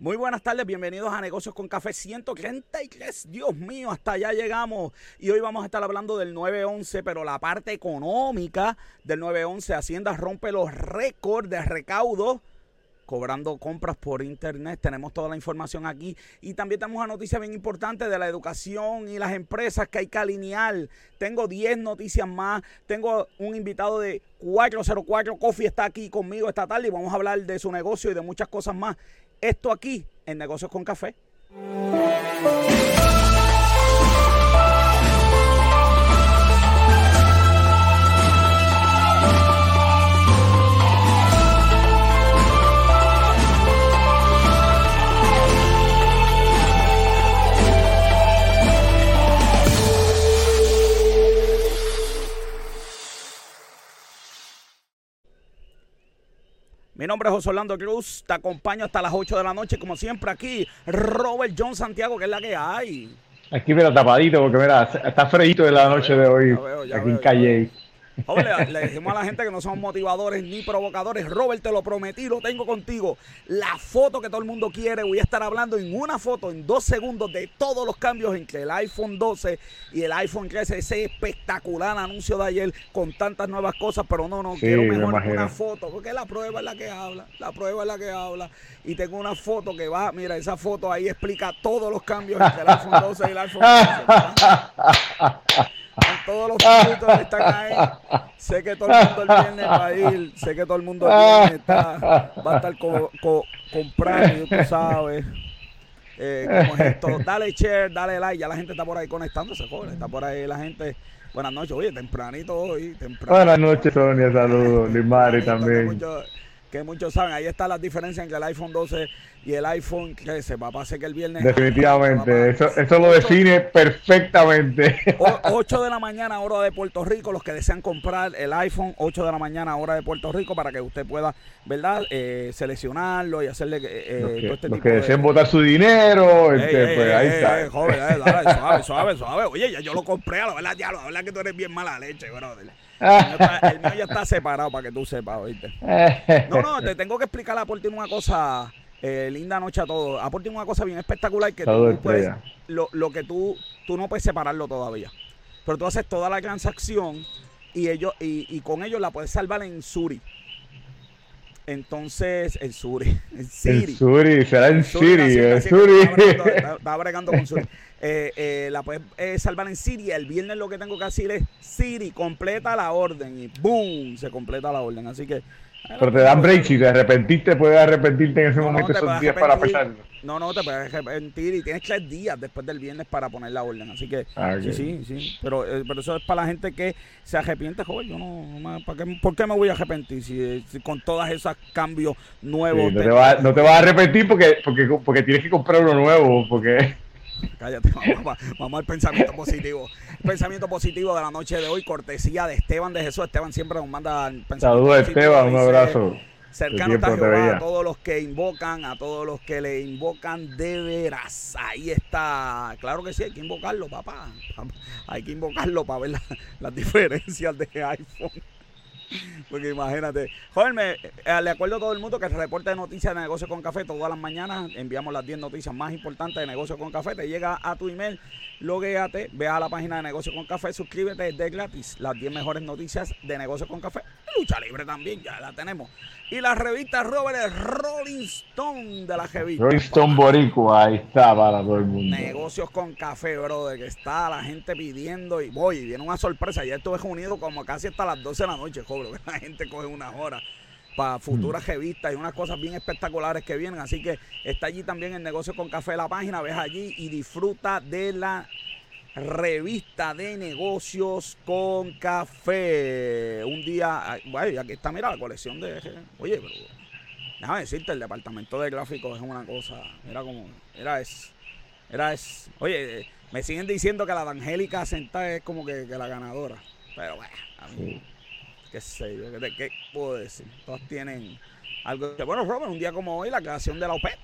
Muy buenas tardes, bienvenidos a Negocios con Café 133. Dios mío, hasta allá llegamos. Y hoy vamos a estar hablando del 911, pero la parte económica del 911. Hacienda rompe los récords de recaudo cobrando compras por internet. Tenemos toda la información aquí. Y también tenemos una noticia bien importante de la educación y las empresas que hay que alinear. Tengo 10 noticias más. Tengo un invitado de 404 Coffee está aquí conmigo esta tarde y vamos a hablar de su negocio y de muchas cosas más. Esto aquí en Negocios con Café. Mi nombre es José Orlando Cruz, te acompaño hasta las 8 de la noche, como siempre aquí, Robert John Santiago, que es la que hay. Aquí mira tapadito, porque mira, está freíto de la noche de hoy, aquí en Calle. Le, dijimos a la gente que no somos motivadores ni provocadores. Robert, te lo prometí, lo tengo contigo. La foto que todo el mundo quiere. Voy a estar hablando en una foto, en dos segundos, de todos los cambios entre el iPhone 12 y el iPhone 13. Ese espectacular anuncio de ayer con tantas nuevas cosas. Pero no, no, quiero mejor una foto, porque la prueba es la que habla. La prueba es la que habla. Y tengo una foto que va, mira, esa foto ahí explica todos los cambios entre el iPhone 12 y el iPhone 13 todos los puntos que están ahí. Sé que todo el mundo el viernes va a ir. Sé que todo el mundo el viernes está, va a estar comprando, tú sabes. Eh, como es esto. Dale share, dale like. Ya la gente está por ahí conectándose, joven. Está por ahí la gente. Buenas noches, oye, tempranito hoy. Tempranito. Buenas noches, Sonia. Saludos. Limari también. Que muchos saben, ahí está la diferencia entre el iPhone 12 y el iPhone crece. Papá, sé que el viernes. Definitivamente, eso, eso lo define perfectamente. 8 de la mañana, hora de Puerto Rico. Los que desean comprar el iPhone, 8 de la mañana, hora de Puerto Rico, para que usted pueda, ¿verdad?, eh, seleccionarlo y hacerle. Eh, los que, este los que deseen botar su dinero, este, pues ahí está. joven, dale, suave, suave, suave. Oye, ya yo lo compré, a la verdad, ya, la verdad que tú eres bien mala leche, brother. El mío, ya está separado para que tú sepas, ¿oíste? No, no, te tengo que explicar a una cosa eh, linda noche a todos. Aporte una cosa bien espectacular que tú puedes, lo, lo, que tú, tú no puedes separarlo todavía. Pero tú haces toda la transacción y ellos y, y con ellos la puedes salvar en Suri. Entonces, el Suri. El Siri. El Suri, será en Siri. El Suri. Estaba bregando con Suri. Eh, eh, la puedes eh, salvar en Siri. El viernes lo que tengo que decir es Siri, completa la orden. Y ¡boom! Se completa la orden. Así que pero te dan break, si te arrepentiste, puedes arrepentirte en ese momento esos días para pesarlo. No, no, te puedes arrepentir y tienes tres días después del viernes para poner la orden. Así que ah, sí, sí, sí. Pero, eh, pero eso es para la gente que se arrepiente, joven. Yo no, ¿para qué, ¿Por qué me voy a arrepentir si, con todos esos cambios nuevos? no, te vas, no te vas a arrepentir porque, porque, porque tienes que comprar uno nuevo, porque... Cállate, vamos, vamos, al pensamiento positivo. pensamiento positivo de la noche de hoy, cortesía de Esteban de Jesús. Esteban siempre nos manda Saludos, Esteban, un abrazo. Cercano está Jehová a todos los que invocan, a todos los que le invocan de veras. Ahí está. Claro que sí, hay que invocarlo, papá. Hay que invocarlo para ver las diferencias de iPhone. Porque imagínate. Joder, me, eh, le acuerdo a todo el mundo que el reporte de noticias de Negocio con Café todas las mañanas enviamos las 10 noticias más importantes de Negocio con Café. Te llega a tu email, logueate, ve a la página de Negocio con Café, suscríbete, es de gratis. Las 10 mejores noticias de Negocio con Café. Lucha libre también, ya la tenemos. Y la revista Robert es Rolling Stone de la revista. Rolling Stone Boricua, ahí está para todo el mundo. Negocios con café, brother, que está la gente pidiendo y voy, viene una sorpresa. Ya estuve reunido como casi hasta las 12 de la noche, que la gente coge unas horas para futuras mm. revistas y unas cosas bien espectaculares que vienen. Así que está allí también el negocio con café la página, ves allí y disfruta de la revista de negocios con café. Un día, vaya, aquí está, mira, la colección de... Oye, pero déjame decirte, el departamento de gráficos es una cosa, era como, era es, era es, oye, me siguen diciendo que la de Angélica sentada es como que, la ganadora, pero bueno, a mí, qué sé yo, ¿qué, puedo decir? Todos tienen algo, bueno, Robert, un día como hoy, la creación de la OPEP,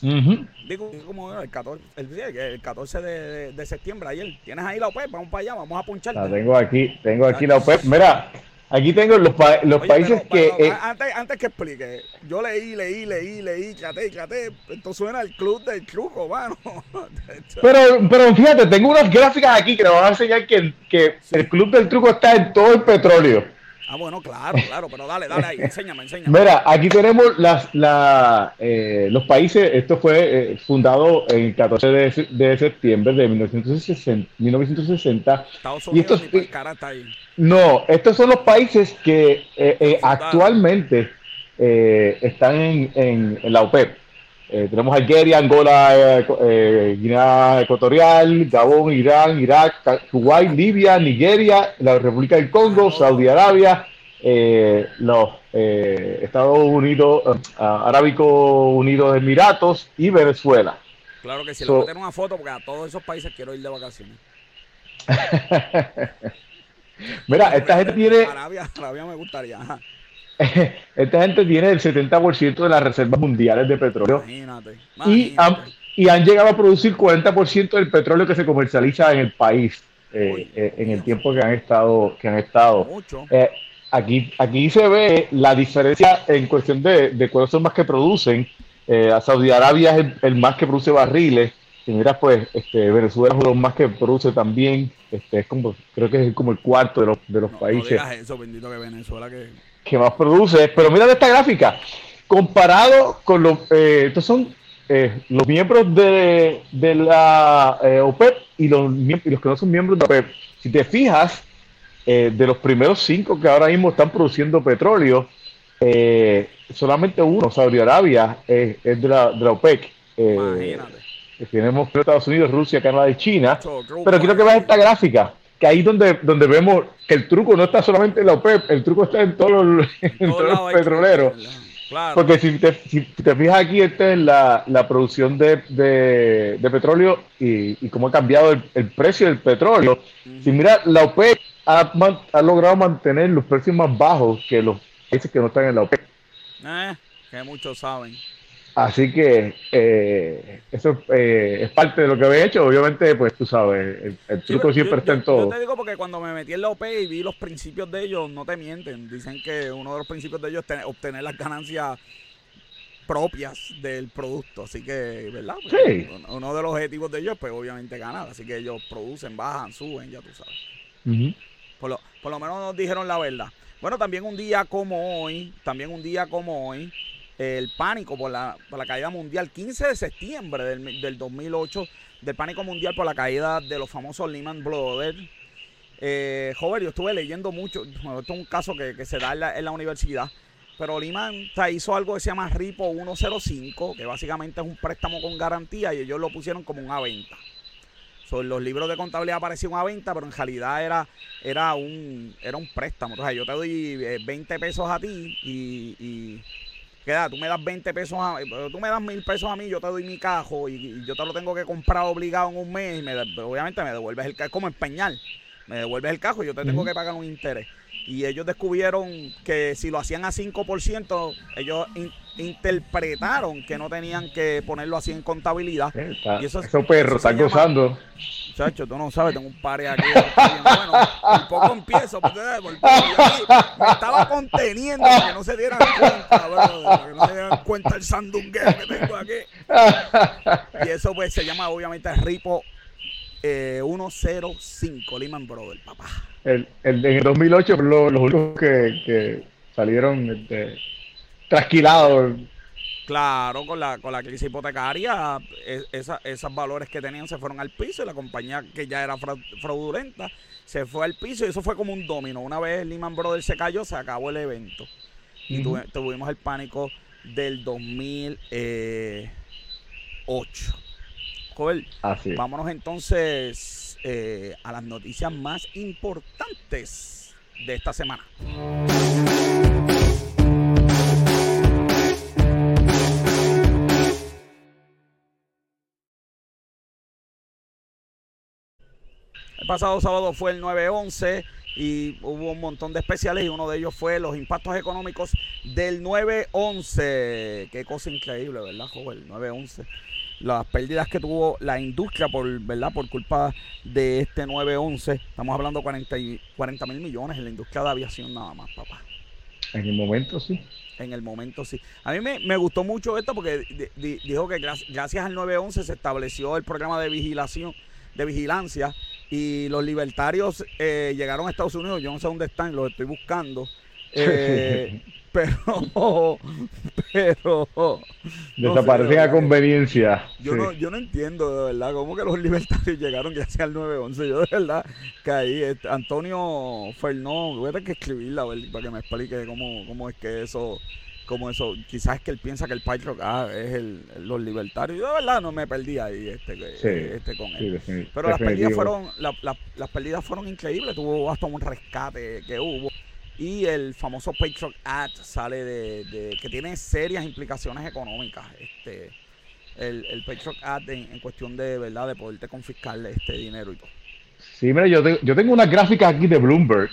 Digo, como el 14, el, 14 de, septiembre, ayer. ¿Tienes ahí la OPEP? Vamos para allá, vamos a punchar. La tengo aquí, tengo aquí la OPEP. Mira, Aquí tengo los, los países que... Eh, antes, antes que explique, yo leí, leí, leí, leí, chaté, chaté. Esto suena al club del truco, mano. pero, pero fíjate, tengo unas gráficas aquí que nos van a enseñar que, que el club del truco está en todo el petróleo. Ah, bueno, claro, claro, pero dale, dale ahí, enséñame, enséñame. Mira, aquí tenemos las, la, eh, los países, esto fue eh, fundado el 14 de, de, septiembre de 1960. 1960 Estados Unidos y estos, ahí. No, estos son los países que eh, actualmente están en, en, la OPEP. Tenemos Algeria, Angola, Guinea Ecuatorial, Gabón, Irán, Irak, Kuwait, Libia, Nigeria, la República del Congo, Saudi Arabia, eh, los eh, Estados Unidos, Arábico Unidos Emiratos y Venezuela. Claro que sí, le voy a tener una foto porque a todos esos países quiero ir de vacaciones. Mira, esta gente tiene. Arabia, Arabia me gustaría. esta gente tiene el 70% de las reservas mundiales de petróleo. Imagínate. Y, han, y han llegado a producir 40% del petróleo que se comercializa en el país eh, eh, en el tiempo que han estado. Que han estado. Mucho. Eh, aquí, aquí se ve la diferencia en cuestión de, de cuáles son más que producen. Eh, Saudi Arabia es el, más que produce barriles. Si miras, pues, este, Venezuela es uno de los más que produce también. Este, es como, creo que es como el cuarto de los, de los países. eso, bendito que Venezuela que... más produce. Pero mira esta gráfica. Comparado con los... Eh, estos son eh, los miembros de, de la eh, OPEP y los, y los que no son miembros de la OPEP. Si te fijas, eh, de los primeros cinco que ahora mismo están produciendo petróleo, solamente uno, Saudi Arabia, es de, la, de la OPEC. Tenemos Estados Unidos, Rusia, Canadá y China. Pero quiero que veas esta gráfica, que ahí donde, donde vemos que el truco no está solamente en la OPEP, el truco está en todos los, petroleros. Porque si te, si te, fijas aquí, esta es la, la producción de, de, petróleo y, y, cómo ha cambiado el, precio del petróleo. Si mira, la OPEC ha, logrado mantener los precios más bajos que los países que no están en la OPEP. Eh, que muchos saben. Así que eh, eso eh, es parte de lo que había hecho. Obviamente, pues tú sabes, el, truco siempre está en todo. Yo te digo porque cuando me metí en la OPEP y vi los principios de ellos, no te mienten. Dicen que uno de los principios de ellos es obtener las ganancias propias del producto. Así que, ¿verdad? Pues, sí. Uno de los objetivos de ellos, pues obviamente ganar. Así que ellos producen, bajan, suben, ya tú sabes. Por lo, por lo menos nos dijeron la verdad. Bueno, también un día como hoy, también un día como hoy, el pánico por la, por la caída mundial, 15 de septiembre del, del 2008, del pánico mundial por la caída de los famosos Lehman Brothers. Eh, joven, yo estuve leyendo mucho, esto es un caso que, se da en la, universidad, pero Lehman hizo algo que se llama RIPO 105, que básicamente es un préstamo con garantía y ellos lo pusieron como una venta. So, los libros de contabilidad aparecían a venta, pero en realidad era, era, un, era un préstamo. O sea, yo te doy 20 eh, pesos a ti y queda, tú me das 20 pesos a tú me das mil pesos a mí, yo te doy mi cajo y, yo te lo tengo que comprar obligado en un mes y me, obviamente me devuelves el cajo, como empeñar, me devuelves el cajo y yo te tengo que pagar un interés. Y ellos descubrieron que si lo hacían a 5%, ellos interpretaron que no tenían que ponerlo así en contabilidad. y eso, esos perros están gozando. Chacho, tú no sabes, tengo un par aquí. bueno, un poco empiezo, porque me estaba conteniendo para que no se dieran cuenta, para que no se dieran cuenta el sandungueo que tengo aquí. Y eso pues se llama obviamente Ripo eh, 105 Lehman Brothers, papá. El, el, en el 2008 los, los únicos que, que salieron este, trasquilados. Claro, con la, con la crisis hipotecaria, esos valores que tenían se fueron al piso y la compañía que ya era fraudulenta se fue al piso y eso fue como un domino. Una vez Lehman Brothers se cayó, se acabó el evento. Y tuvimos el pánico del 2008. Eh, Joder, vámonos entonces eh, a las noticias más importantes de esta semana. El pasado sábado fue el 9-11 y hubo un montón de especiales y uno de ellos fue los impactos económicos del 9-11. Qué cosa increíble, ¿verdad, joven? El 9-11. Las pérdidas que tuvo la industria por, ¿verdad? por culpa de este 911. Estamos hablando de 40 mil millones en la industria de aviación nada más, papá. En el momento sí. En el momento sí. A mí me, gustó mucho esto porque dijo que gracias al 911 se estableció el programa de vigilación, de vigilancia y los libertarios eh, llegaron a Estados Unidos. Yo no sé dónde están, los estoy buscando. Eh, pero, pero desaparecen a conveniencia. Yo no, yo no entiendo de verdad cómo que los libertarios llegaron gracias al 911. Yo de verdad que ahí este, Antonio Fernó, voy a tener que escribirla para que me explique cómo, cómo es que eso, cómo eso, quizás es que él piensa que el Patriot ah, es el, los libertarios. Yo de verdad no me perdí ahí este, este con él. Pero las pérdidas fueron, las pérdidas fueron increíbles, tuvo hasta un rescate que hubo. Y el famoso Patriot Act sale de, que tiene serias implicaciones económicas. Este, el, el Patriot Act en, cuestión de verdad de poderte confiscarle este dinero y todo. Sí, mira, yo, yo tengo unas gráficas aquí de Bloomberg.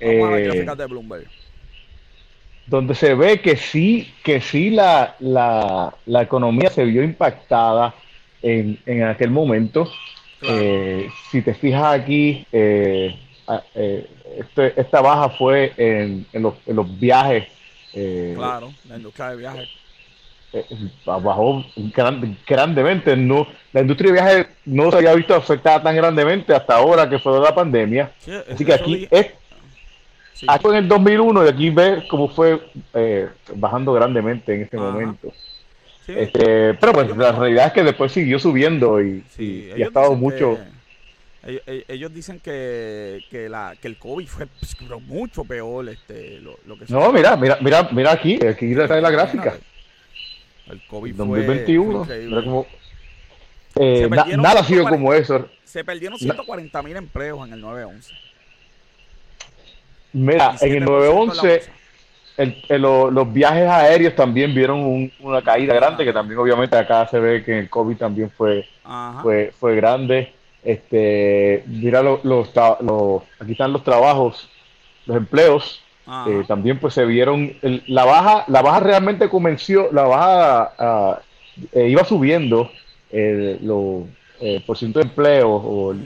Vamos a las eh, gráficas de Bloomberg. Donde se ve que sí, que sí la, la, la economía se vio impactada en, en aquel momento. Eh, si te fijas aquí, eh, eh este, esta baja fue en, en, los, en los, viajes. Eh, claro, la industria de viajes. Eh, bajó grandemente. No, la industria de viajes no se había visto afectada tan grandemente hasta ahora que fue la pandemia. Así que aquí es. Aquí en el 2001 y aquí ves cómo fue eh, bajando grandemente en este momento. Este, pero pues la realidad es que después siguió subiendo y, y ha estado mucho. Ellos, dicen que, que, la, que el COVID fue pues, mucho peor. Este, lo, lo que no, mira, mira, mira, mira aquí, aquí está la gráfica. El COVID 2021, fue, eh, nada ha sido como eso. Se perdieron 140 mil empleos en el 911. Mira, en el 911 el, los viajes aéreos también vieron una caída grande, que también obviamente acá se ve que el COVID también fue, fue, fue grande. Este, mira, los, los, aquí están los trabajos, los empleos. Eh, también pues se vieron la baja la baja realmente comenzó la baja ah, eh, iba subiendo eh, los por ciento de empleos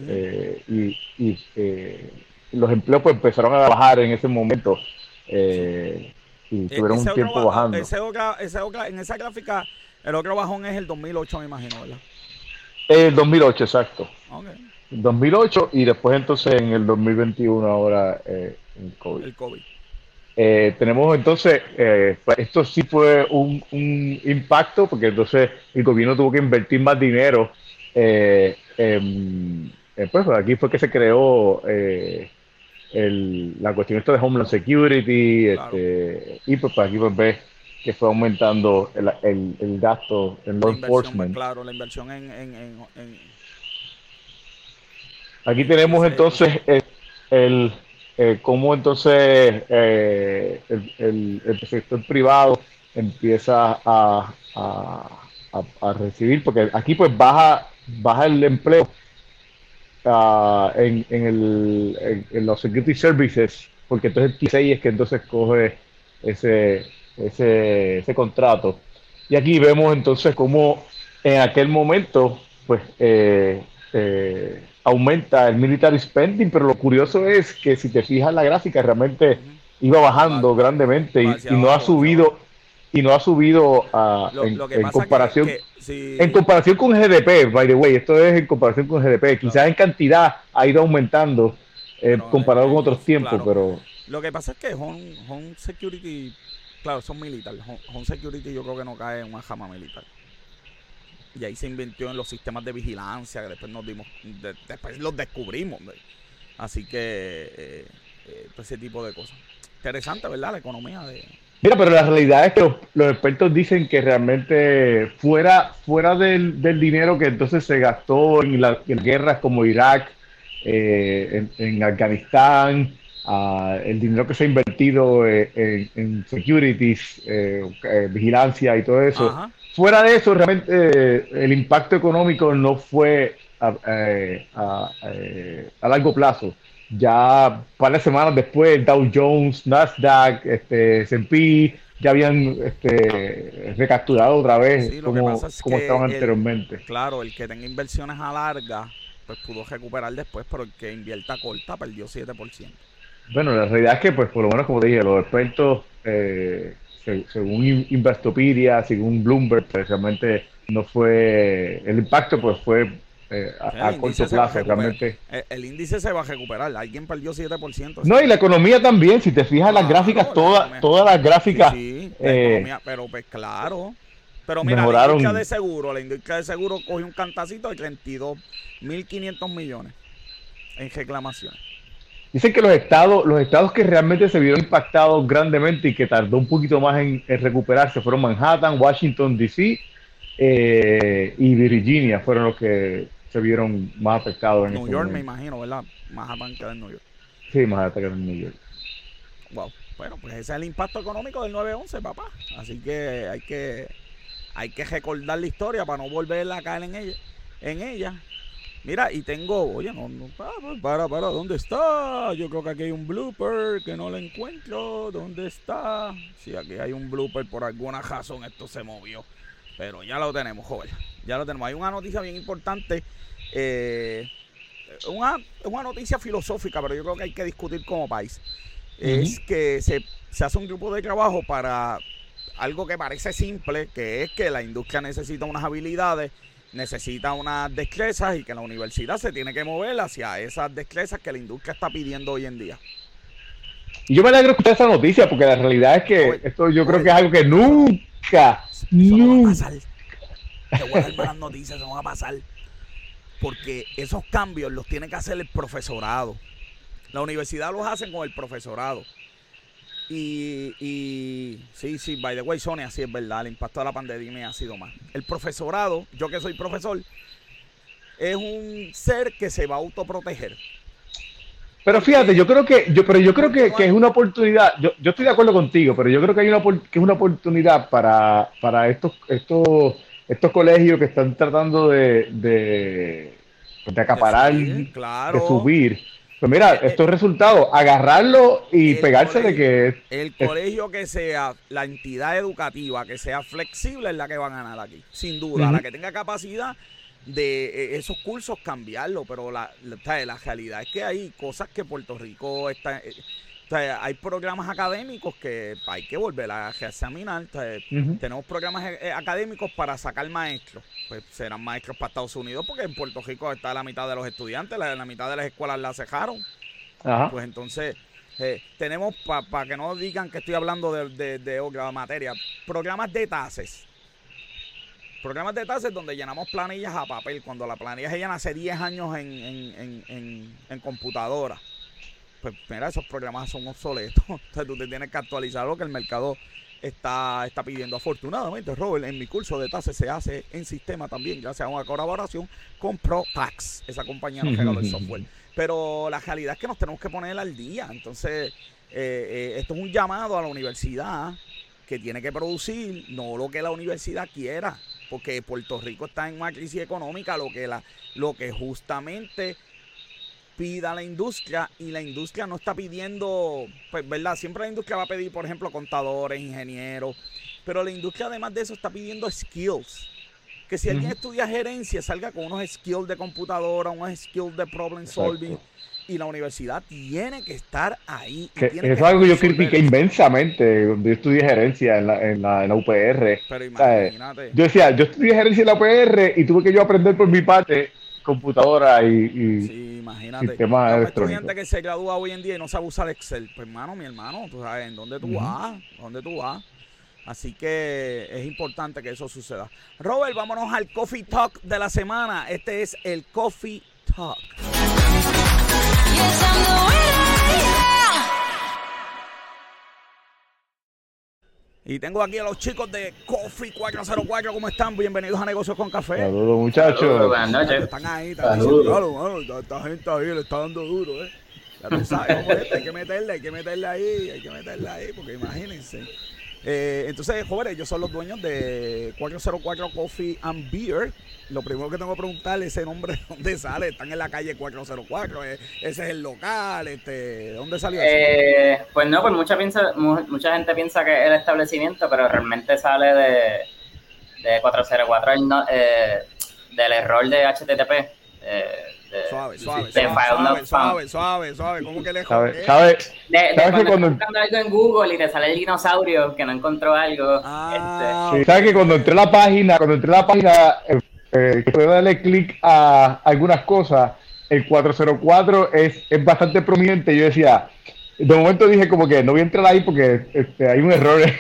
y, y los empleos pues empezaron a bajar en ese momento y tuvieron un tiempo bajando ese en esa gráfica el otro bajón es el 2008 me imagino ¿verdad? El 2008, exacto. Okay. 2008 y después entonces en el 2021 ahora eh, el COVID. El COVID. Eh, tenemos entonces, eh, esto sí fue un, impacto porque entonces el gobierno tuvo que invertir más dinero. Eh, pues aquí fue que se creó el, la cuestión esto de Homeland Security este, y pues, pues aquí pues ves que fue aumentando el, el, gasto en law enforcement. Claro, la inversión en, en, Aquí tenemos entonces el, eh, cómo entonces eh, el, el, sector privado empieza a, a, recibir, porque aquí pues baja, baja el empleo uh, en, en, el, en, los security services, porque entonces el TSA es que entonces coge ese, ese, ese contrato. Y aquí vemos entonces cómo en aquel momento, pues, eh, eh, aumenta el military spending, pero lo curioso es que si te fijas la gráfica, realmente iba bajando grandemente y, no ha subido y no ha subido en, comparación en comparación con GDP, by the way, esto es en comparación con GDP, quizás en cantidad ha ido aumentando eh, comparado con otros tiempos, pero lo que pasa es que Home, home Security, claro, son militares, home, Security yo creo que no cae en una jama militar y ahí se inventó en los sistemas de vigilancia que después nos dimos, después los descubrimos. Así que eh, eh, ese tipo de cosas. Interesante, ¿verdad? La economía de... Mira, pero la realidad es que los, expertos dicen que realmente fuera, fuera del, dinero que entonces se gastó en, las guerras como Irak, eh, en, Afganistán, ah, el dinero que se ha invertido en, securities, vigilancia y todo eso, fuera de eso, realmente eh, el impacto económico no fue a, eh, eh, largo plazo. Ya varias semanas después, Dow Jones, Nasdaq, este, S&P, ya habían este, recapturado otra vez como, estaban anteriormente. Claro, el que tenga inversiones a larga, pues pudo recuperar después, pero el que invierta corta perdió 7%. Bueno, la realidad es que, pues por lo menos, como te dije, los expertos, eh, según Investopedia, según Bloomberg, pues, realmente no fue, el impacto pues fue eh, a, corto plazo, realmente. El, índice se va a recuperar, alguien perdió 7%. No, y la economía también, si te fijas las gráficas, todas todas las gráficas... Sí, eh, pero pues claro. Pero mira, la industria de seguro, la industria de seguro cogió un cantacito de 32.500 millones en reclamaciones. Dicen que los estados, los estados que realmente se vieron impactados grandemente y que tardó un poquito más en, recuperarse fueron Manhattan, Washington DC eh, y Virginia fueron los que se vieron más afectados. En New York, me imagino, ¿verdad? Manhattan queda en New York. Sí, Manhattan queda en New York. Wow. Bueno, pues ese es el impacto económico del 9-11, papá. Así que hay que hay que recordar la historia para no volver a caer en ella. En ella. Mira, y tengo, oye, no, no, para, para, ¿dónde está? Yo creo que aquí hay un blooper que no lo encuentro. ¿Dónde está? Sí, aquí hay un blooper, por alguna razón esto se movió. Pero ya lo tenemos, joven. Ya lo tenemos. Hay una noticia bien importante. Eh, una, una noticia filosófica, pero yo creo que hay que discutir como país. Es que se, se hace un grupo de trabajo para algo que parece simple, que es que la industria necesita unas habilidades, necesita unas destrezas y que la universidad se tiene que mover hacia esas destrezas que la industria está pidiendo hoy en día. Y yo me alegro escuchar esa noticia porque la realidad es que esto yo creo que es algo que nunca, nunca. Te voy a dar malas noticias, eso no va a pasar. Porque esos cambios los tiene que hacer el profesorado. La universidad los hace con el profesorado. Y, y sí, sí, by the way, Sonia, así es verdad, el impacto de la pandemia ha sido más. El profesorado, yo que soy profesor, es un ser que se va a autoproteger. Pero fíjate, yo creo que, yo, pero yo creo que, es una oportunidad, yo, yo, estoy de acuerdo contigo, pero yo creo que hay una que es una oportunidad para, para estos, estos estos colegios que están tratando de, de, acaparar, de, subir. Pues mira, eh, estos eh, resultados, agarrarlo y pegarse de que... El colegio que sea, la entidad educativa que sea flexible es la que va a ganar aquí, sin duda. La que tenga capacidad de eh, esos cursos cambiarlo, pero la, la, la, realidad es que hay cosas que Puerto Rico está o sea, hay programas académicos que hay que volver a examinar. Tenemos programas eh, eh, académicos para sacar maestros. Pues serán maestros para Estados Unidos porque en Puerto Rico está la mitad de los estudiantes, la, la mitad de las escuelas la cejaron. Pues entonces, eh, tenemos, para que no digan que estoy hablando de, de, otra materia, programas de tases. Programas de tases donde llenamos planillas a papel, cuando la planilla se llena hace 10 años en, en, en, en computadora pues mira, esos programas son obsoletos. Entonces tú te tienes que actualizar lo que el mercado está, está pidiendo. Afortunadamente, Robert, en mi curso de TASE se hace en sistema también, ya sea una colaboración con ProTax. Esa compañía nos regaló el software. Pero la realidad es que nos tenemos que poner al día. Entonces, eh, eh, esto es un llamado a la universidad que tiene que producir no lo que la universidad quiera, porque Puerto Rico está en una crisis económica, lo que la, lo que justamente pida la industria y la industria no está pidiendo, pues, ¿verdad? Siempre la industria va a pedir, por ejemplo, contadores, ingenieros, pero la industria además de eso está pidiendo skills. Que si alguien estudia gerencia, salga con unos skills de computadora, unos skills de problem solving. Y la universidad tiene que estar ahí. es algo que yo critiqué inmensamente cuando yo estudié gerencia en la, en la, en la UPR. Pero imagínate. yo decía, yo estudié gerencia en la UPR y tuve que yo aprender por mi parte computadora y, y sí, imagínate. sistemas estudiante que se gradúa hoy en día y no sabe usar Excel. Pues hermano, mi hermano, tú sabes, ¿en dónde tú vas? ¿Dónde tú vas? Así que es importante que eso suceda. Robert, vámonos al Coffee Talk de la semana. Este es el Coffee Talk. Y tengo aquí a los chicos de Coffee 404. ¿Cómo están? Bienvenidos a Negocios con Café. Saludos, muchachos. buenas noches. Están ahí, están diciendo, esta gente ahí le está dando duro, ¿eh? Ya tú sabes cómo es, hay que meterle, hay que meterle ahí, hay que meterle ahí, porque imagínense. Eh, entonces, jóvenes, ellos son los dueños de 404 Coffee and Beer. Lo primero que tengo que preguntar ese nombre, ¿de dónde sale? Están en la calle 404, eh, ese es el local, este, ¿de dónde salió eso? Eh, pues no, pues mucha, piensa, mucha gente piensa que es el establecimiento, pero realmente sale de, de 404, eh, del error de HTTP. Eh, suave, suave, suave, suave, suave, suave, ¿cómo que le ¿Sabe, sabe, de, de cuando que cuando... buscando algo en Google y te sale el dinosaurio que no encontró algo. Ah, este... ¿Sabes que cuando entré a la página, cuando entré a la página, eh, eh, que puedo darle clic a algunas cosas, el 404 es, es bastante prominente. Yo decía, de momento dije como que no voy a entrar ahí porque este, hay un error.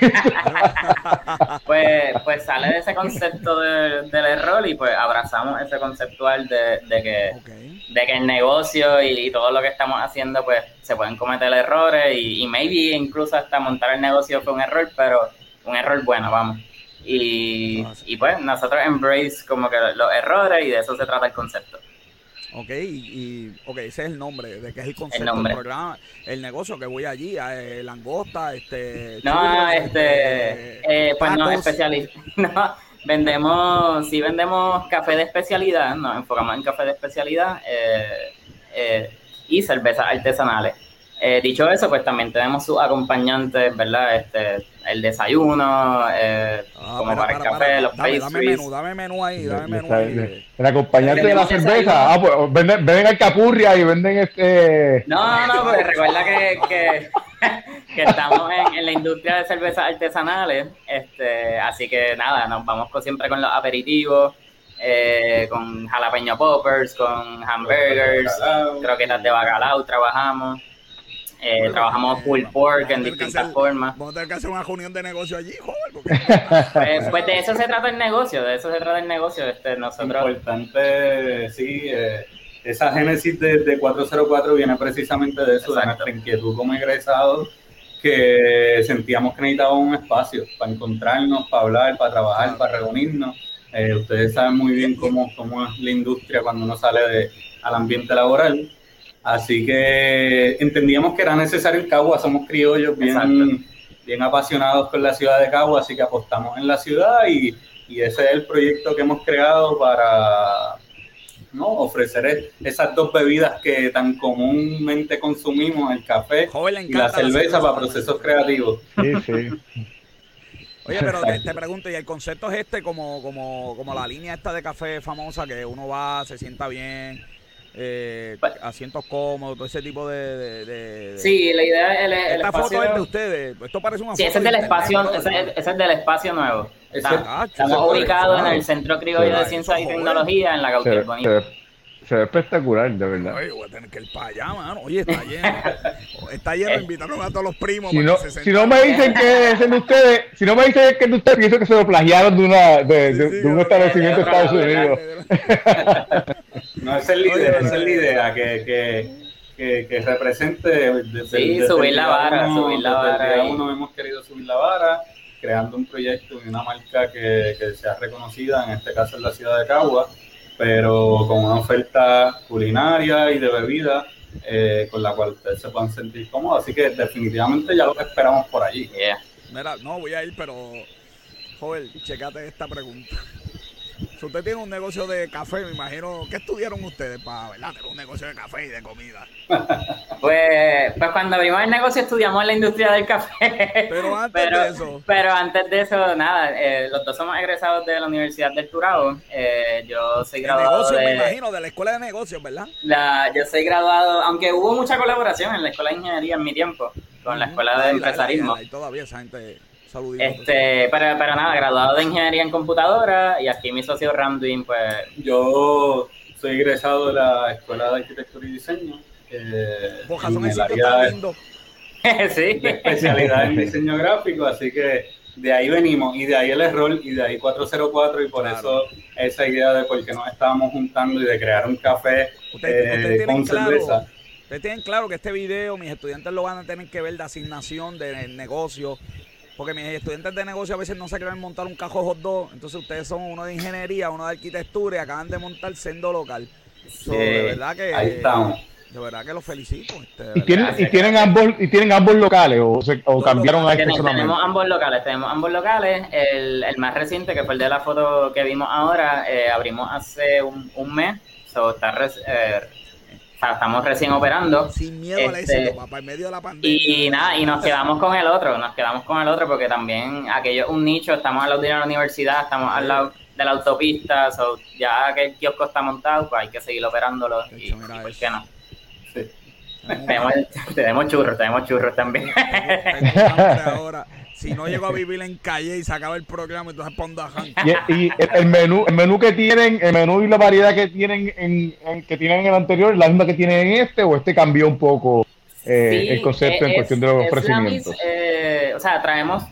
pues, pues sale de ese concepto del error y pues abrazamos ese conceptual de, de que, de que el negocio y, todo lo que estamos haciendo pues se pueden cometer errores y, y maybe incluso hasta montar el negocio fue un error, pero un error bueno, vamos. Y, y pues nosotros embrace como que los errores y de eso se trata el concepto. Ok, y, ok, ese es el nombre, de que es el concepto del programa, el negocio que voy allí, eh, langosta, este... No, este, este eh, pues no, especialista, no, vendemos, sí vendemos café de especialidad, nos enfocamos en café de especialidad eh, y cervezas artesanales. Dicho eso, pues también tenemos sus acompañantes, ¿verdad? Este, el desayuno, eh, ah, como para, el café, los dame, Dame menú, dame menú ahí, dame menú ahí. El acompañante de la cerveza. Ah, pues venden, venden alcapurria y venden este... No, no, porque recuerda que, que, que estamos en, en, la industria de cervezas artesanales, este, así que nada, nos vamos siempre con los aperitivos, eh, con jalapeño poppers, con hamburgers, croquetas de bacalao trabajamos. Eh, trabajamos full pork en distintas formas. Vamos a tener que hacer una reunión de negocio allí, joder. Pues, pues, de eso se trata el negocio, de eso se trata el negocio. Este, nosotros... Importante, sí, eh, esa génesis de, 404 viene precisamente de eso, de nuestra inquietud como egresados, que sentíamos que necesitábamos un espacio para encontrarnos, para hablar, para trabajar, para reunirnos. Eh, ustedes saben muy bien cómo, cómo es la industria cuando uno sale de, al ambiente laboral Así que entendíamos que era necesario en Cagua, somos criollos bien, bien apasionados con la ciudad de Cagua, así que apostamos en la ciudad y, ese es el proyecto que hemos creado para ¿no? ofrecer esas dos bebidas que tan comúnmente consumimos, el café y la cerveza, para procesos creativos. Sí, sí. Oye, pero te, pregunto, ¿y el concepto es este como, como, como la línea esta de café famosa que uno va, se sienta bien? Eh, asientos cómodos, todo ese tipo de... de, sí, la idea es... El, Esta espacio... foto es de ustedes, esto parece una sí, ese es del espacio, ese, es del espacio nuevo. estamos ubicados en el Centro Criollo de Ciencia y Tecnología, en la Bonita. Se ve espectacular, de verdad. Oye, voy a tener que ir para allá, mano. Oye, está lleno. está lleno, eh, invitaron a todos los primos. Si no, si no me dicen que es de ustedes, si no me dicen que es de ustedes, pienso que se lo plagiaron de, una, de, de, un establecimiento de Estados Unidos. no, esa es la idea, esa es la idea, que, que, que, que represente. Desde, sí, subir la vara, subir la vara. uno hemos querido subir la vara creando un proyecto y una marca que, que sea reconocida, en este caso en la ciudad de Cagua, pero con una oferta culinaria y de bebida eh, con la cual ustedes se puedan sentir cómodos. Así que definitivamente ya lo esperamos por allí. Mira, no voy a ir, pero joven, checate esta pregunta. Si usted tiene un negocio de café, me imagino, ¿qué estudiaron ustedes para tener un negocio de café y de comida? Pues, pues cuando abrimos el negocio estudiamos la industria del café. Pero antes de eso. Pero antes de eso, nada, eh, los dos somos egresados de la Universidad del Turabo. Eh, yo soy graduado. de, me imagino, de la Escuela de Negocios, ¿verdad? La, yo soy graduado, aunque hubo mucha colaboración en la Escuela de Ingeniería en mi tiempo, con la Escuela de Empresarismo. Y todavía esa gente este, para, para nada, graduado de ingeniería en computadora y aquí mi socio Ramduin, pues. Yo soy egresado de la Escuela de Arquitectura y Diseño. Eh, en el área sí. especialidad en diseño gráfico, así que de ahí venimos y de ahí el error y de ahí 404 y por eso esa idea de por qué nos estábamos juntando y de crear un café eh, con cerveza. Ustedes tienen claro que este video mis estudiantes lo van a tener que ver de asignación, de negocio, porque mis estudiantes de negocio a veces no se quieren montar un cajo hot dog. Entonces ustedes son uno de ingeniería, uno de arquitectura y acaban de montar sendo local. de verdad que. Ahí estamos. De verdad que los felicito. Este, ¿Y, tienen, y, tienen ambos, ¿Y tienen ambos locales o, o cambiaron a este Tenemos ambos locales, tenemos ambos locales. El, el, más reciente, que fue el de la foto que vimos ahora, eh, abrimos hace un, un mes. So, está eh, estamos recién operando. Sin miedo al este, éxito, papá, en medio de la pandemia. Y, nada, y nos quedamos con el otro, nos quedamos con el otro porque también aquello es un nicho, estamos al lado de la universidad, estamos al lado de la autopista, so, ya que el kiosco está montado, pues hay que seguir operándolo. Y, ¿por qué no? Tenemos, churros, tenemos churros también. ahora. Si no llego a vivir en calle y se acaba el programa, entonces pongo a Y, y el, menú, el menú que tienen, el menú y la variedad que tienen en, que tienen en el anterior, la misma que tienen en este, o este cambió un poco eh, el concepto en cuestión de los ofrecimientos. Eh, o sea, traemos,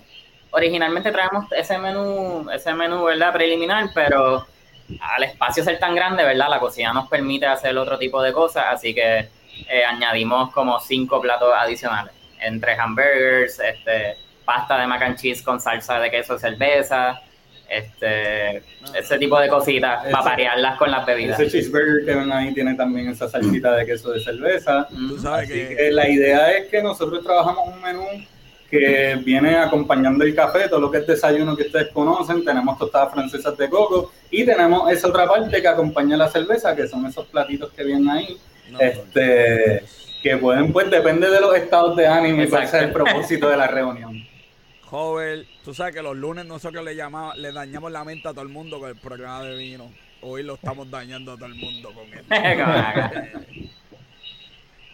originalmente traemos ese menú, ese menú, ¿verdad? Preliminar, pero al espacio ser tan grande, ¿verdad? La cocina nos permite hacer otro tipo de cosas, así que eh, añadimos como cinco platos adicionales, entre hamburgers, este, pasta de mac and cheese con salsa de queso y cerveza, este, ese tipo de cositas para variarlas con las bebidas. Ese cheeseburger que ven ahí tiene también esa salsita de queso de cerveza. Así que... la idea es que nosotros trabajamos un menú que viene acompañando el café, todo lo que es desayuno que ustedes conocen, tenemos tostadas francesas de coco y tenemos esa otra parte que acompaña la cerveza, que son esos platitos que vienen ahí este, que pueden, pues, depende de los estados de ánimo y cuál sea el propósito de la reunión. Joven, tú sabes que los lunes nosotros le llamamos, le dañamos la mente a todo el mundo con el programa de vino. Hoy lo estamos dañando a todo el mundo con él.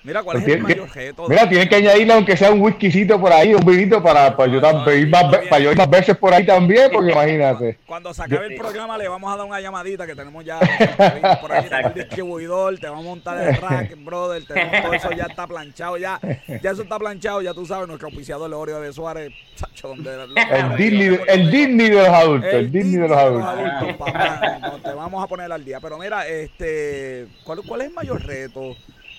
Mira, ¿cuál es el mayor reto? Mira, tienen que añadirle aunque sea un whiskycito por ahí, un vinito para, para, yo, ir más, para yo ir más veces por ahí también, porque imagínate. Cuando se acabe el programa le vamos a dar una llamadita que tenemos ya por ahí el distribuidor, te vamos a montar el rack, brother, tenemos todo eso ya está planchado, ya, ya eso está planchado, ya tú sabes, nuestro oficiador Leorio de Suárez, Sacho, donde el, Disney, el Disney de los adultos, el, Disney de los adultos. papá, te vamos a poner al día, pero mira, este, ¿cuál, cuál es el mayor reto?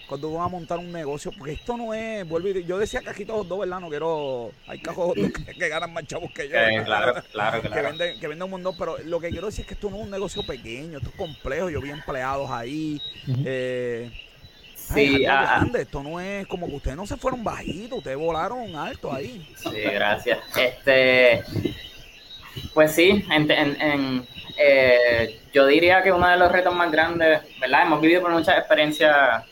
Cuando van a montar un negocio, porque esto no es, vuelvo y yo decía que aquí todos dos, ¿verdad? No quiero, hay cajos que, que, ganan más chavos que yo. claro, claro, claro. Que venden, que venden un montón, pero lo que quiero decir es que esto no es un negocio pequeño, esto es complejo, yo vi empleados ahí, eh, Sí, ah, ah. esto no es como que ustedes no se fueron bajitos, ustedes volaron alto ahí. Sí, gracias. Este, pues sí, en, en, eh, yo diría que uno de los retos más grandes, ¿verdad? Hemos vivido por muchas experiencias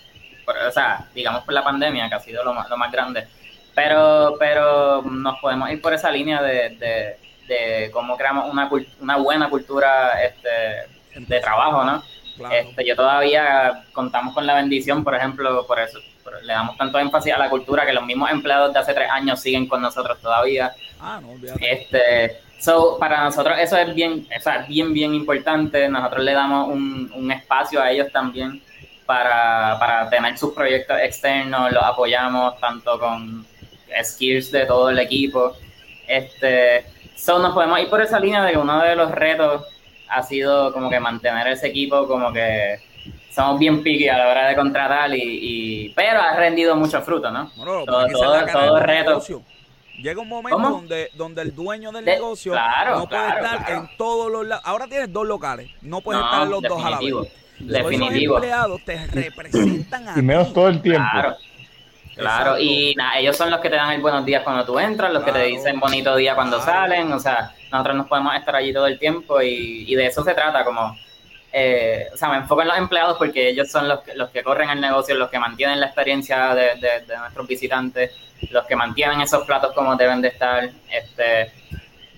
o sea, digamos por la pandemia, que ha sido lo más, lo más grande. Pero, pero nos podemos ir por esa línea de, de, cómo creamos una, una buena cultura este, de trabajo, ¿no? Este, yo todavía contamos con la bendición, por ejemplo, por eso le damos tanto énfasis a la cultura que los mismos empleados de hace tres años siguen con nosotros todavía. Ah, no, este, so, para nosotros eso es bien, o sea, bien, bien importante. Nosotros le damos un, un espacio a ellos también para, para tener sus proyectos externos, los apoyamos tanto con skills de todo el equipo. Este, so nos podemos ir por esa línea de que uno de los retos ha sido como que mantener ese equipo como que somos bien picky a la hora de contratar y, pero ha rendido mucho fruto, ¿no? todo, todo, reto. Llega un momento donde, donde el dueño del negocio no puede estar en todos los lados. Ahora tienes dos locales, no puedes estar los dos a la vez. Definitivo. Los empleados te representan a Y menos todo el tiempo. Claro. Claro, y nada, ellos son los que te dan el buenos días cuando tú entras, los que te dicen bonito día cuando salen, o sea, nosotros nos podemos estar allí todo el tiempo y, y de eso se trata, como, eh, o sea, me enfoco en los empleados porque ellos son los, los que corren el negocio, los que mantienen la experiencia de, de, nuestros visitantes, los que mantienen esos platos como deben de estar, este,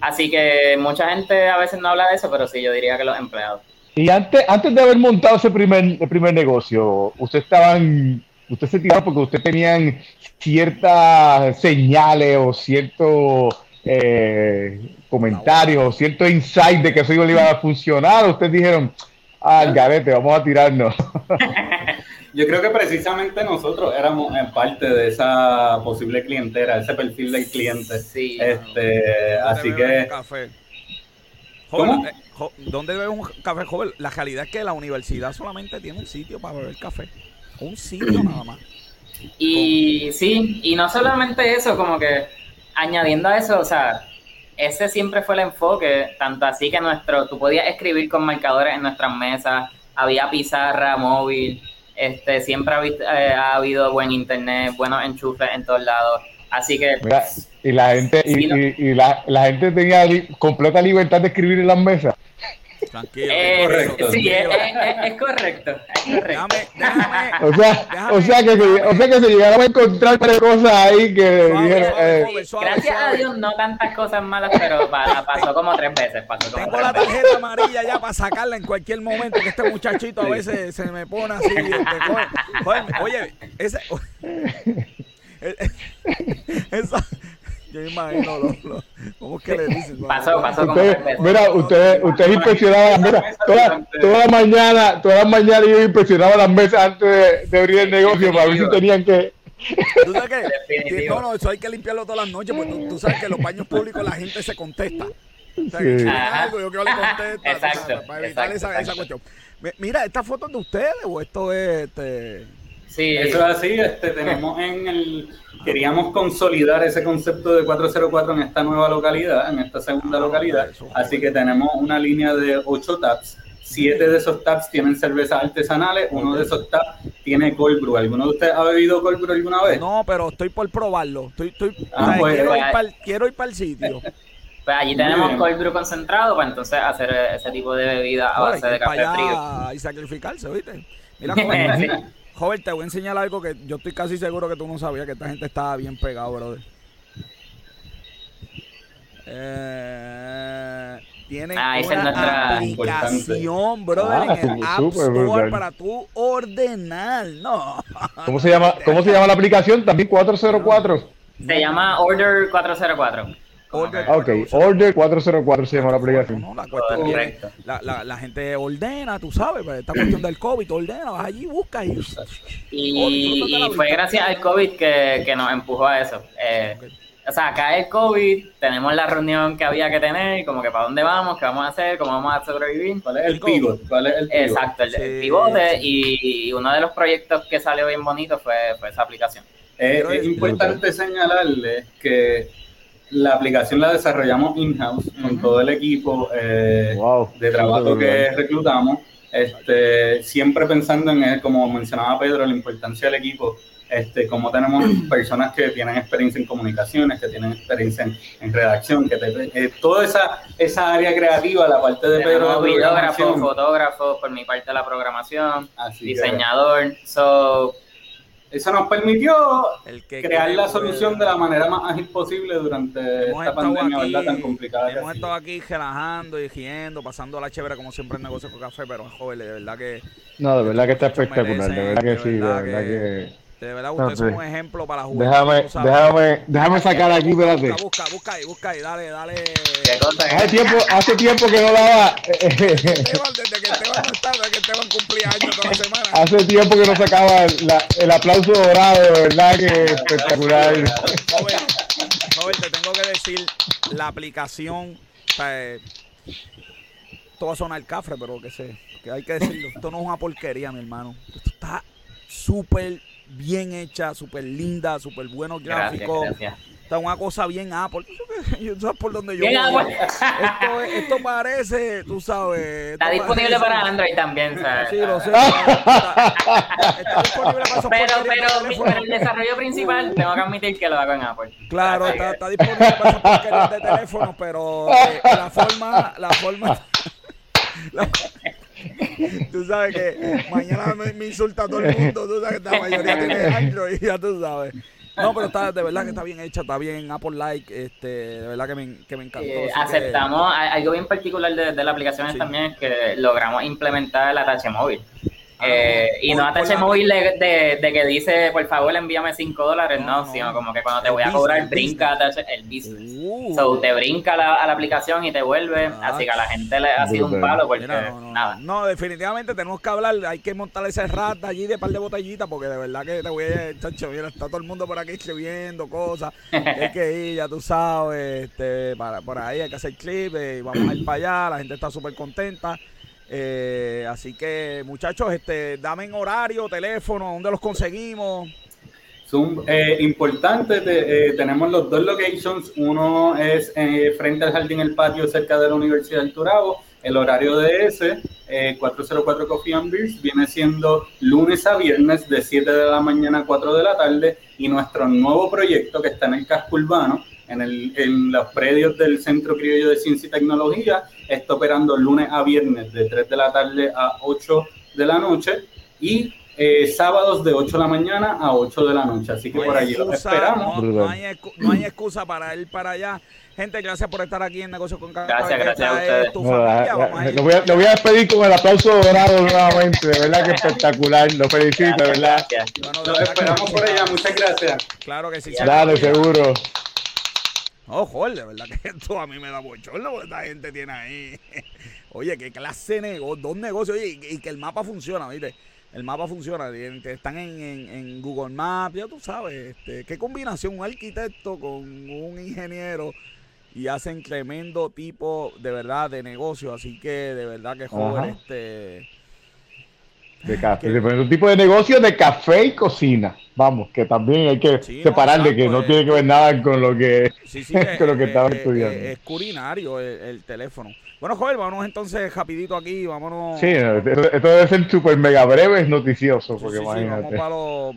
así que mucha gente a veces no habla de eso, pero sí, yo diría que los empleados. Y antes, antes de haber montado ese primer, primer negocio, usted estaban, usted se tiraba porque usted tenían ciertas señales o ciertos eh, comentarios o cierto insight de que eso iba a funcionar. Ustedes dijeron, al garete, vamos a tirarnos. Yo creo que precisamente nosotros éramos en parte de esa posible clientela, ese perfil del cliente. Sí. Este, así que. ¿Cómo? ¿Dónde bebe un café joven? La realidad es que la universidad solamente tiene un sitio para beber café. Un sitio nada más. Y sí, y no solamente eso, como que añadiendo a eso, o sea, ese siempre fue el enfoque, tanto así que nuestro, tú podías escribir con marcadores en nuestras mesas, había pizarra, móvil, Este, siempre ha, eh, ha habido buen internet, buenos enchufes en todos lados. Así que. y la gente, y, la, la, gente tenía completa libertad de escribir en las mesas. Tranquilo. Eh, correcto. Sí, es, es, correcto. Déjame, déjame, o, sea, o, sea que se, o sea que se llegaron a encontrar tres cosas ahí que dijeron. Eh. Gracias a Dios, no tantas cosas malas, pero pasó como tres veces. Pasó como Tengo la tarjeta amarilla ya para sacarla en cualquier momento. Que este muchachito a veces se me pone así. Este, oye, ese. Esa, yo imagino lo, ¿cómo es que le dicen? Pasó, pasó usted, Mira, usted, usted impresionaba las mesas. Toda, toda la mañana, toda la mañana yo impresionaba las mesas antes de, abrir el negocio para ver si tenían que. ¿Tú sabes que, no, no, eso hay que limpiarlo todas las noches, porque tú, sabes que en los baños públicos la gente se contesta. O sea, que algo, yo quiero le contesta. Exacto. Para, evitar esa, esa cuestión. Mira, ¿esta foto es de ustedes o esto es este? Sí, eso es así. Este, tenemos en el queríamos consolidar ese concepto de 404 en esta nueva localidad, en esta segunda ah, localidad. Así que tenemos una línea de ocho taps. Siete de esos taps tienen cervezas artesanales, uno de esos taps tiene cold brew. ¿Alguno de ustedes ha bebido cold brew alguna vez? No, pero estoy por probarlo. Estoy, estoy, ah, pues, quiero, ir para el, quiero, ir para el, sitio. Pues allí tenemos cold brew concentrado para entonces hacer ese tipo de bebida a base de café frío. Y sacrificarse, ¿viste? Mira, Joven, te voy a enseñar algo que yo estoy casi seguro que tú no sabías, que esta gente estaba bien pegado, brother. Eh, tienen ah, una aplicación, brother, en el ah, App Store para tu ordenar. No. ¿Cómo se llama, cómo se llama la aplicación? También 404. Se llama Order 404. Order, ok, Order 404 se llama la aplicación. No, la, cuestión la, la, la, gente ordena, tú sabes, pues, esta cuestión del COVID, ordena, vas allí, buscas y... Y, fue gracias al COVID que, que nos empujó a eso. Eh, o sea, acá el COVID, tenemos la reunión que había que tener, como que para dónde vamos, qué vamos a hacer, cómo vamos a sobrevivir. ¿Cuál es el pivot? ¿Cuál es el Exacto, el, pivote y, uno de los proyectos que salió bien bonito fue, fue esa aplicación. Eh, es importante señalarle que la aplicación la desarrollamos in-house con todo el equipo eh, de trabajo que reclutamos, este, siempre pensando en, como mencionaba Pedro, la importancia del equipo, este, como tenemos personas que tienen experiencia en comunicaciones, que tienen experiencia en, redacción, que eh, toda esa, esa área creativa, la parte de Pedro. Videógrafo, fotógrafo, por mi parte la programación, diseñador, so eso nos permitió crear la solución de la manera más ágil posible durante esta pandemia, ¿verdad? Tan complicada. Hemos estado aquí relajando y riendo, pasando la chévere como siempre en negocio con café, pero joven, de verdad que... No, de verdad que está espectacular, de verdad que sí, de verdad que... De verdad, ustedes son un ejemplo para jugar. Déjame, déjame, déjame sacar aquí, espérate. Busca, busca, ahí, busca ahí, dale, dale. Hace tiempo, hace tiempo que no daba. Esteban, desde que Esteban no está, desde que Esteban cumplía años toda la semana. Hace tiempo que no sacaba la, el aplauso dorado, de verdad que espectacular. Joven, joven, te tengo que decir, la aplicación, o sea, todo va a sonar cafre, pero que sé, que hay que decirlo, esto no es una porquería, mi hermano. Esto está súper bien hecha, súper linda, súper buenos gráficos. Está una cosa bien Apple. ¿Sabes por dónde yo voy? Esto, esto parece, tú sabes. Está disponible para Android también, ¿sabes? Sí, lo sé. Está, disponible para esos pero, pero, pero, el desarrollo principal, tengo que admitir que lo hago en Apple. Claro, está, está disponible para esos porquerías de teléfono, pero eh, la forma, la forma. La, tú sabes que mañana me, insulta todo el mundo. Tú sabes que la mayoría tiene Android, ya tú sabes. No, pero está, de verdad que está bien hecha, está bien Apple Like, este, de verdad que me, que me encantó. Eh, aceptamos, algo bien particular de, la aplicación también es que logramos implementar el atache móvil. Ah, eh, y no atache móvil de, de, que dice, por favor, envíame 5 dólares, no, sino como que cuando te voy a cobrar, brinca el business. Uh. so, te brinca la, a la aplicación y te vuelve. Ah, así que a la gente le ha sido un palo porque nada. No, definitivamente tenemos que hablar, hay que montar ese rat allí de par de botellitas porque de verdad que te voy a chacho, mira, está todo el mundo por aquí escribiendo cosas. hay que ir, ya tú sabes, este, para, por ahí hay que hacer clip y vamos a ir para allá, la gente está súper contenta. Eh, así que, muchachos, este, dame en horario, teléfono, ¿dónde los conseguimos? Son eh, importantes, eh, tenemos los dos locations, uno es frente al jardín El Patio cerca de la Universidad del Turabo, el horario de ese 404 eh, Coffee and Beers viene siendo lunes a viernes de 7 de la mañana a 4 de la tarde. Y nuestro nuevo proyecto que está en el casco urbano, en, el, en los predios del Centro Criollo de Ciencia y Tecnología, está operando lunes a viernes de 3 de la tarde a 8 de la noche y eh, sábados de 8 de la mañana a 8 de la noche. Así que por allí lo esperamos. No, hay, no, hay, excusa para ir para allá. Gente, gracias por estar aquí en Negocios con Café. Gracias, gracias a ustedes. lo, voy a, voy a, despedir con el aplauso dorado nuevamente. De verdad que espectacular. Lo felicito, de verdad. Bueno, esperamos por allá. Muchas gracias. Claro que sí. Dale, seguro. Ojo, de verdad que esto a mí me da bochorno porque esta gente tiene ahí. Oye, qué clase de negocio, dos negocios y, y que el mapa funciona, ¿viste? el mapa funciona, están en, Google Maps, ya tú sabes, este, qué combinación, un arquitecto con un ingeniero y hacen tremendo tipo de verdad de negocio, así que de verdad que joven este de café, un tipo de negocio de café y cocina. Vamos, que también hay que separar de que no tiene que ver nada con lo que, con lo que estaba estudiando. Es, culinario el teléfono. Bueno, joven, vámonos entonces rapidito aquí, vámonos. Sí, esto, debe ser súper mega breve, es noticioso, porque imagínate. vamos,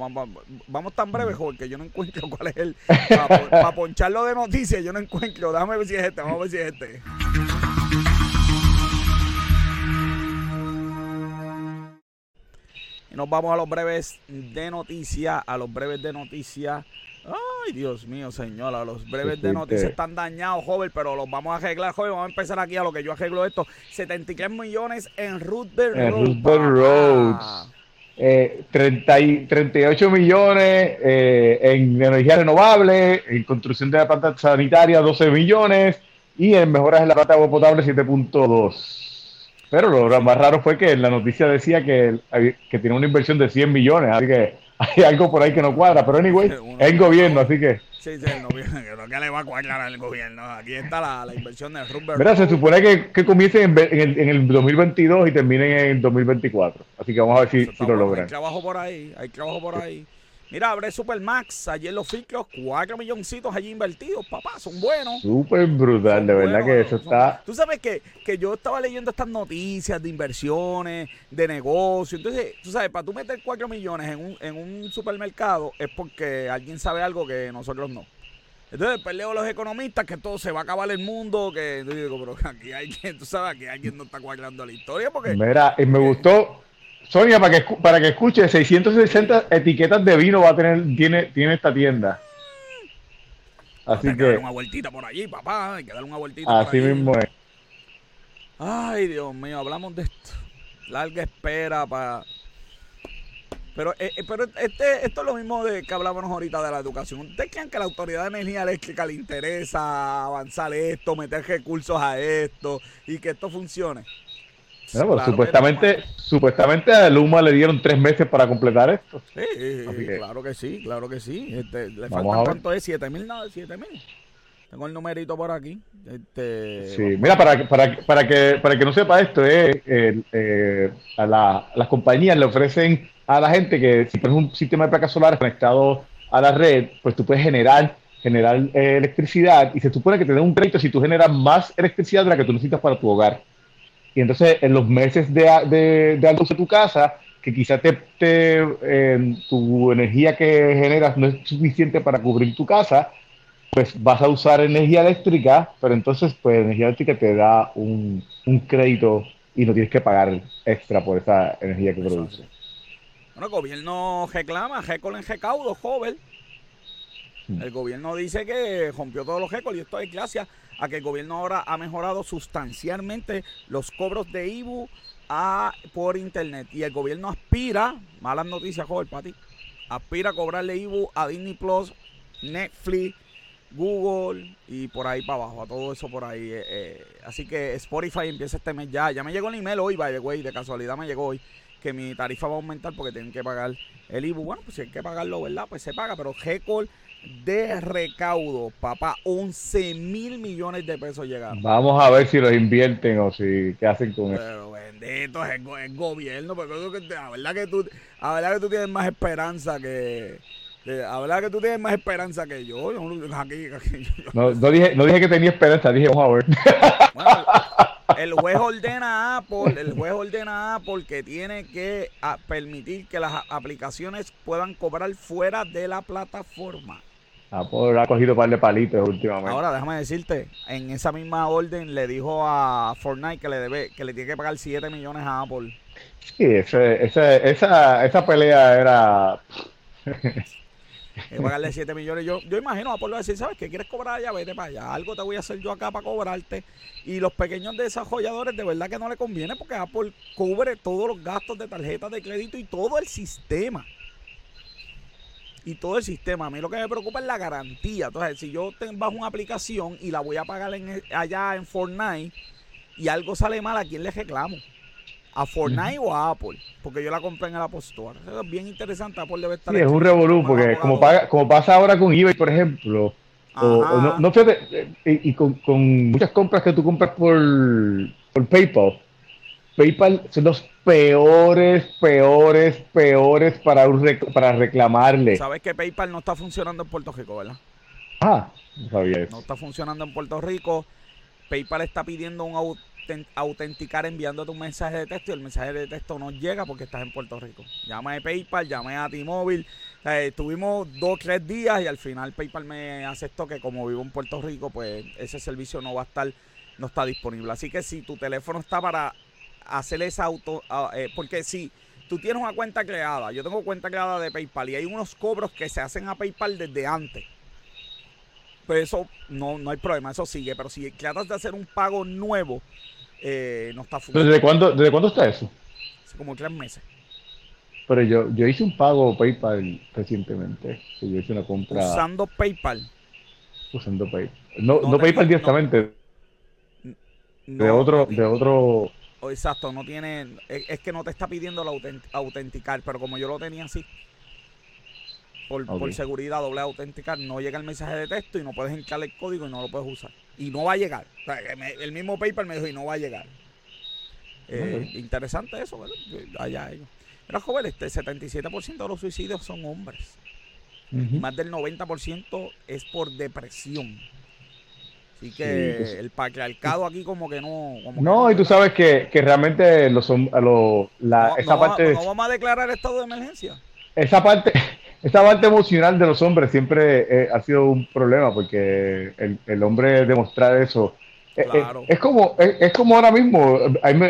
vamos, tan breves, joven, que yo no encuentro cuál es el... Para poncharlo de noticias, yo no encuentro. Déjame ver si es este, vamos a ver si es este. Nos vamos a los breves de noticias, a los breves de noticias. Ay, Dios mío, señora, los breves de noticias están dañados, joven, pero los vamos a arreglar, joven. Vamos a empezar aquí a lo que yo arreglo esto. 73 millones en Roosevelt Road. Eh, 38 millones eh, en energía renovable, en construcción de la planta sanitaria 12 millones y en mejoras en la planta de agua potable 7.2. Pero lo más raro fue que la noticia decía que, que tiene una inversión de 100 millones, así que hay algo por ahí que no cuadra, pero anyway, es el gobierno, así que. Sí, sí, el gobierno, que le va a cuadrar al gobierno. Aquí está la, la inversión de Rumber. Mira, se supone que, que comiencen en, en, el, en, el, 2022 y terminen en el 2024. Así que vamos a ver si, si lo logran. Hay trabajo por ahí, hay trabajo por ahí. Mira, abre Supermax, en los filtros, cuatro milloncitos allí invertidos, papá, son buenos. Súper brutal, de verdad que eso está... Tú sabes que, que yo estaba leyendo estas noticias de inversiones, de negocios, entonces, tú sabes, para tú meter cuatro millones en un, en un supermercado es porque alguien sabe algo que nosotros no. Entonces, pues leo los economistas que todo se va a acabar el mundo, que yo digo, pero aquí hay quien, tú sabes, aquí alguien no está cuadrando la historia porque... Mira, y me gustó Sonia, para que, para que escuche, 660 etiquetas de vino va a tener, tiene, tiene esta tienda. Así hay que, dar una vueltita por allí, papá. Hay que dar una vueltita. Así mismo es. Ay, Dios mío, hablamos de esto. Larga espera para. Pero, eh, eh, pero este, esto es lo mismo de que hablábamos ahorita de la educación. ¿Ustedes creen que a la Autoridad de Energía Eléctrica le interesa avanzar esto, meter recursos a esto y que esto funcione? Pues, supuestamente, supuestamente a Luma le dieron tres meses para completar esto. Sí, claro que sí, claro que sí. Este, le faltan cuánto es, siete mil, no, siete mil. Tengo el numerito por aquí. Este, sí, mira, para, para, para, que, para que no sepa esto, eh, eh, a, la, las compañías le ofrecen a la gente que si pones un sistema de placas solares conectado a la red, pues tú puedes generar generar eh, electricidad y se supone que te den un crédito si tú generas más electricidad de la que tú necesitas para tu hogar. Y entonces en los meses de, de, de de tu casa, que quizás te, te tu energía que generas no es suficiente para cubrir tu casa, pues vas a usar energía eléctrica, pero entonces pues energía eléctrica te da un, un crédito y no tienes que pagar extra por esa energía que produce. Bueno, el gobierno reclama, récord en recaudo, joven. Mm. El gobierno dice que rompió todos los récords y esto es gracias a que el gobierno ahora ha mejorado sustancialmente los cobros de IBU a, por internet. Y el gobierno aspira, malas noticias, joven, para aspira a cobrarle IBU a Disney Plus, Netflix, Google y por ahí para abajo, a todo eso por ahí. Eh, eh. así que Spotify empieza este mes ya. Ya me llegó el email hoy, by the way, de casualidad me llegó hoy que mi tarifa va a aumentar porque tienen que pagar el IBU. Bueno, pues si hay que pagarlo, ¿verdad? Pues se paga, pero G-Call de recaudo, papá, 11 mil millones de pesos llegaron. Vamos a ver si los invierten o si qué hacen con eso. Pero bendito es el, gobierno, porque que, la verdad que tú, la verdad que tú tienes más esperanza que la verdad que tú tienes más esperanza que yo. no, dije, no dije que tenía esperanza, dije vamos a ver. el juez ordena a Apple, el juez ordena a Apple que tiene que permitir que las aplicaciones puedan cobrar fuera de la plataforma. Apple ha cogido un par de palitos últimamente. Ahora déjame decirte, en esa misma orden le dijo a Fortnite que le debe, que le tiene que pagar 7 millones a Apple. Sí, ese, ese, esa, esa pelea era pagarle 7 millones. Yo, yo imagino a Apple decir, ¿sabes qué? ¿Quieres cobrar allá? Vete para allá. Algo te voy a hacer yo acá para cobrarte. Y los pequeños desarrolladores de verdad que no le conviene porque Apple cubre todos los gastos de tarjetas de crédito y todo el sistema. Y todo el sistema. A mí lo que me preocupa es la garantía. Entonces, si yo tengo bajo una aplicación y la voy a pagar en, allá en Fortnite y algo sale mal, ¿a quién le reclamo? a Fortnite o a Apple, porque yo la compré en el Apple Store. es bien interesante, Apple debe estar... Sí, es un revolú, porque como, paga, como pasa ahora con eBay, por ejemplo, o, no, fíjate, eh, y, con, muchas compras que tú compras por, por PayPal, PayPal son los peores, peores, peores para, para reclamarle. Sabes que PayPal no está funcionando en Puerto Rico, ¿verdad? Ah, no sabía eso. No está funcionando en Puerto Rico. PayPal está pidiendo un, autenticar enviándote un mensaje de texto y el mensaje de texto no llega porque estás en Puerto Rico. Llama a PayPal, llamé a T-Mobile. estuvimos dos, tres días y al final PayPal me aceptó que como vivo en Puerto Rico, pues ese servicio no va a estar, no está disponible. Así que si tu teléfono está para hacer esa auto, ah, eh, porque si tú tienes una cuenta creada, yo tengo cuenta creada de PayPal y hay unos cobros que se hacen a PayPal desde antes pues eso no, no hay problema, eso sigue. Pero si tratas de hacer un pago nuevo, eh, no está funcionando. ¿Desde cuándo, ¿Desde cuándo está eso? Hace como tres meses. Pero yo, yo hice un pago PayPal recientemente. Yo hice una compra. Usando PayPal. Usando PayPal. No, no, PayPal directamente. de otro, de otro. Exacto, no tiene. Es, que no te está pidiendo la autenticar, pero como yo lo tenía así, por, por, seguridad, doble autenticar, no llega el mensaje de texto y no puedes entrar el código y no lo puedes usar. Y no va a llegar. el mismo PayPal me dijo y no va a llegar. Eh, interesante eso, ¿verdad? Allá ellos. Pero joven, este 77% de los suicidios son hombres. Más del 90% es por depresión. Así que el patriarcado aquí como que no... no, y tú sabes que, que realmente los, lo, la, esa parte... ¿No vamos a declarar estado de emergencia? Esa parte, esa parte emocional de los hombres siempre eh, ha sido un problema porque el, el hombre demostrar eso eh, eh, es, como es, como ahora mismo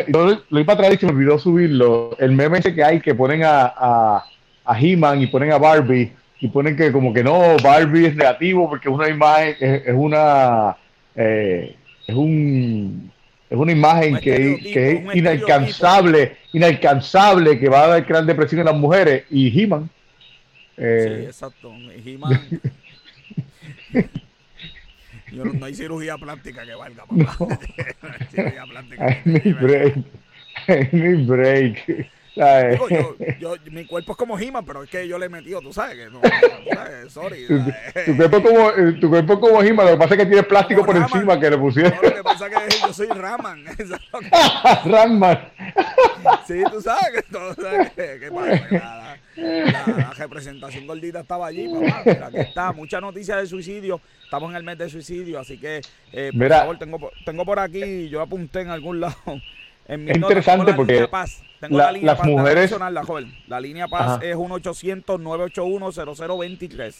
yo lo iba a traer y se me olvidó subirlo el meme ese que hay que ponen a, a, a He-Man y ponen a Barbie y ponen que como que no Barbie es negativo porque es una imagen es, es una es un es una imagen que, que, es inalcanzable, inalcanzable, que va a dar gran depresión en las mujeres. Y He-Man eh, sí, exacto. Yo no, hay cirugía plástica que valga, papá. No. cirugía plástica. mi break. mi break. yo, mi cuerpo es como He-Man, pero es que yo le he metido, tú sabes que no, sorry. Tu, tu, cuerpo es como, eh, tu cuerpo es como He-Man, lo que pasa es que tiene plástico por encima que le pusieron. No, lo que pasa es que yo soy Raman. Raman. sí, tú sabes que todo, sabes que, pasa, la, representación gordita estaba allí, papá. Mira, aquí está, mucha noticia de suicidio. Estamos en el mes de suicidio, así que, eh, por favor, tengo, tengo por aquí, yo apunté en algún lado es interesante porque la, las mujeres... La, joven. la línea Paz es 1-800-981-0023.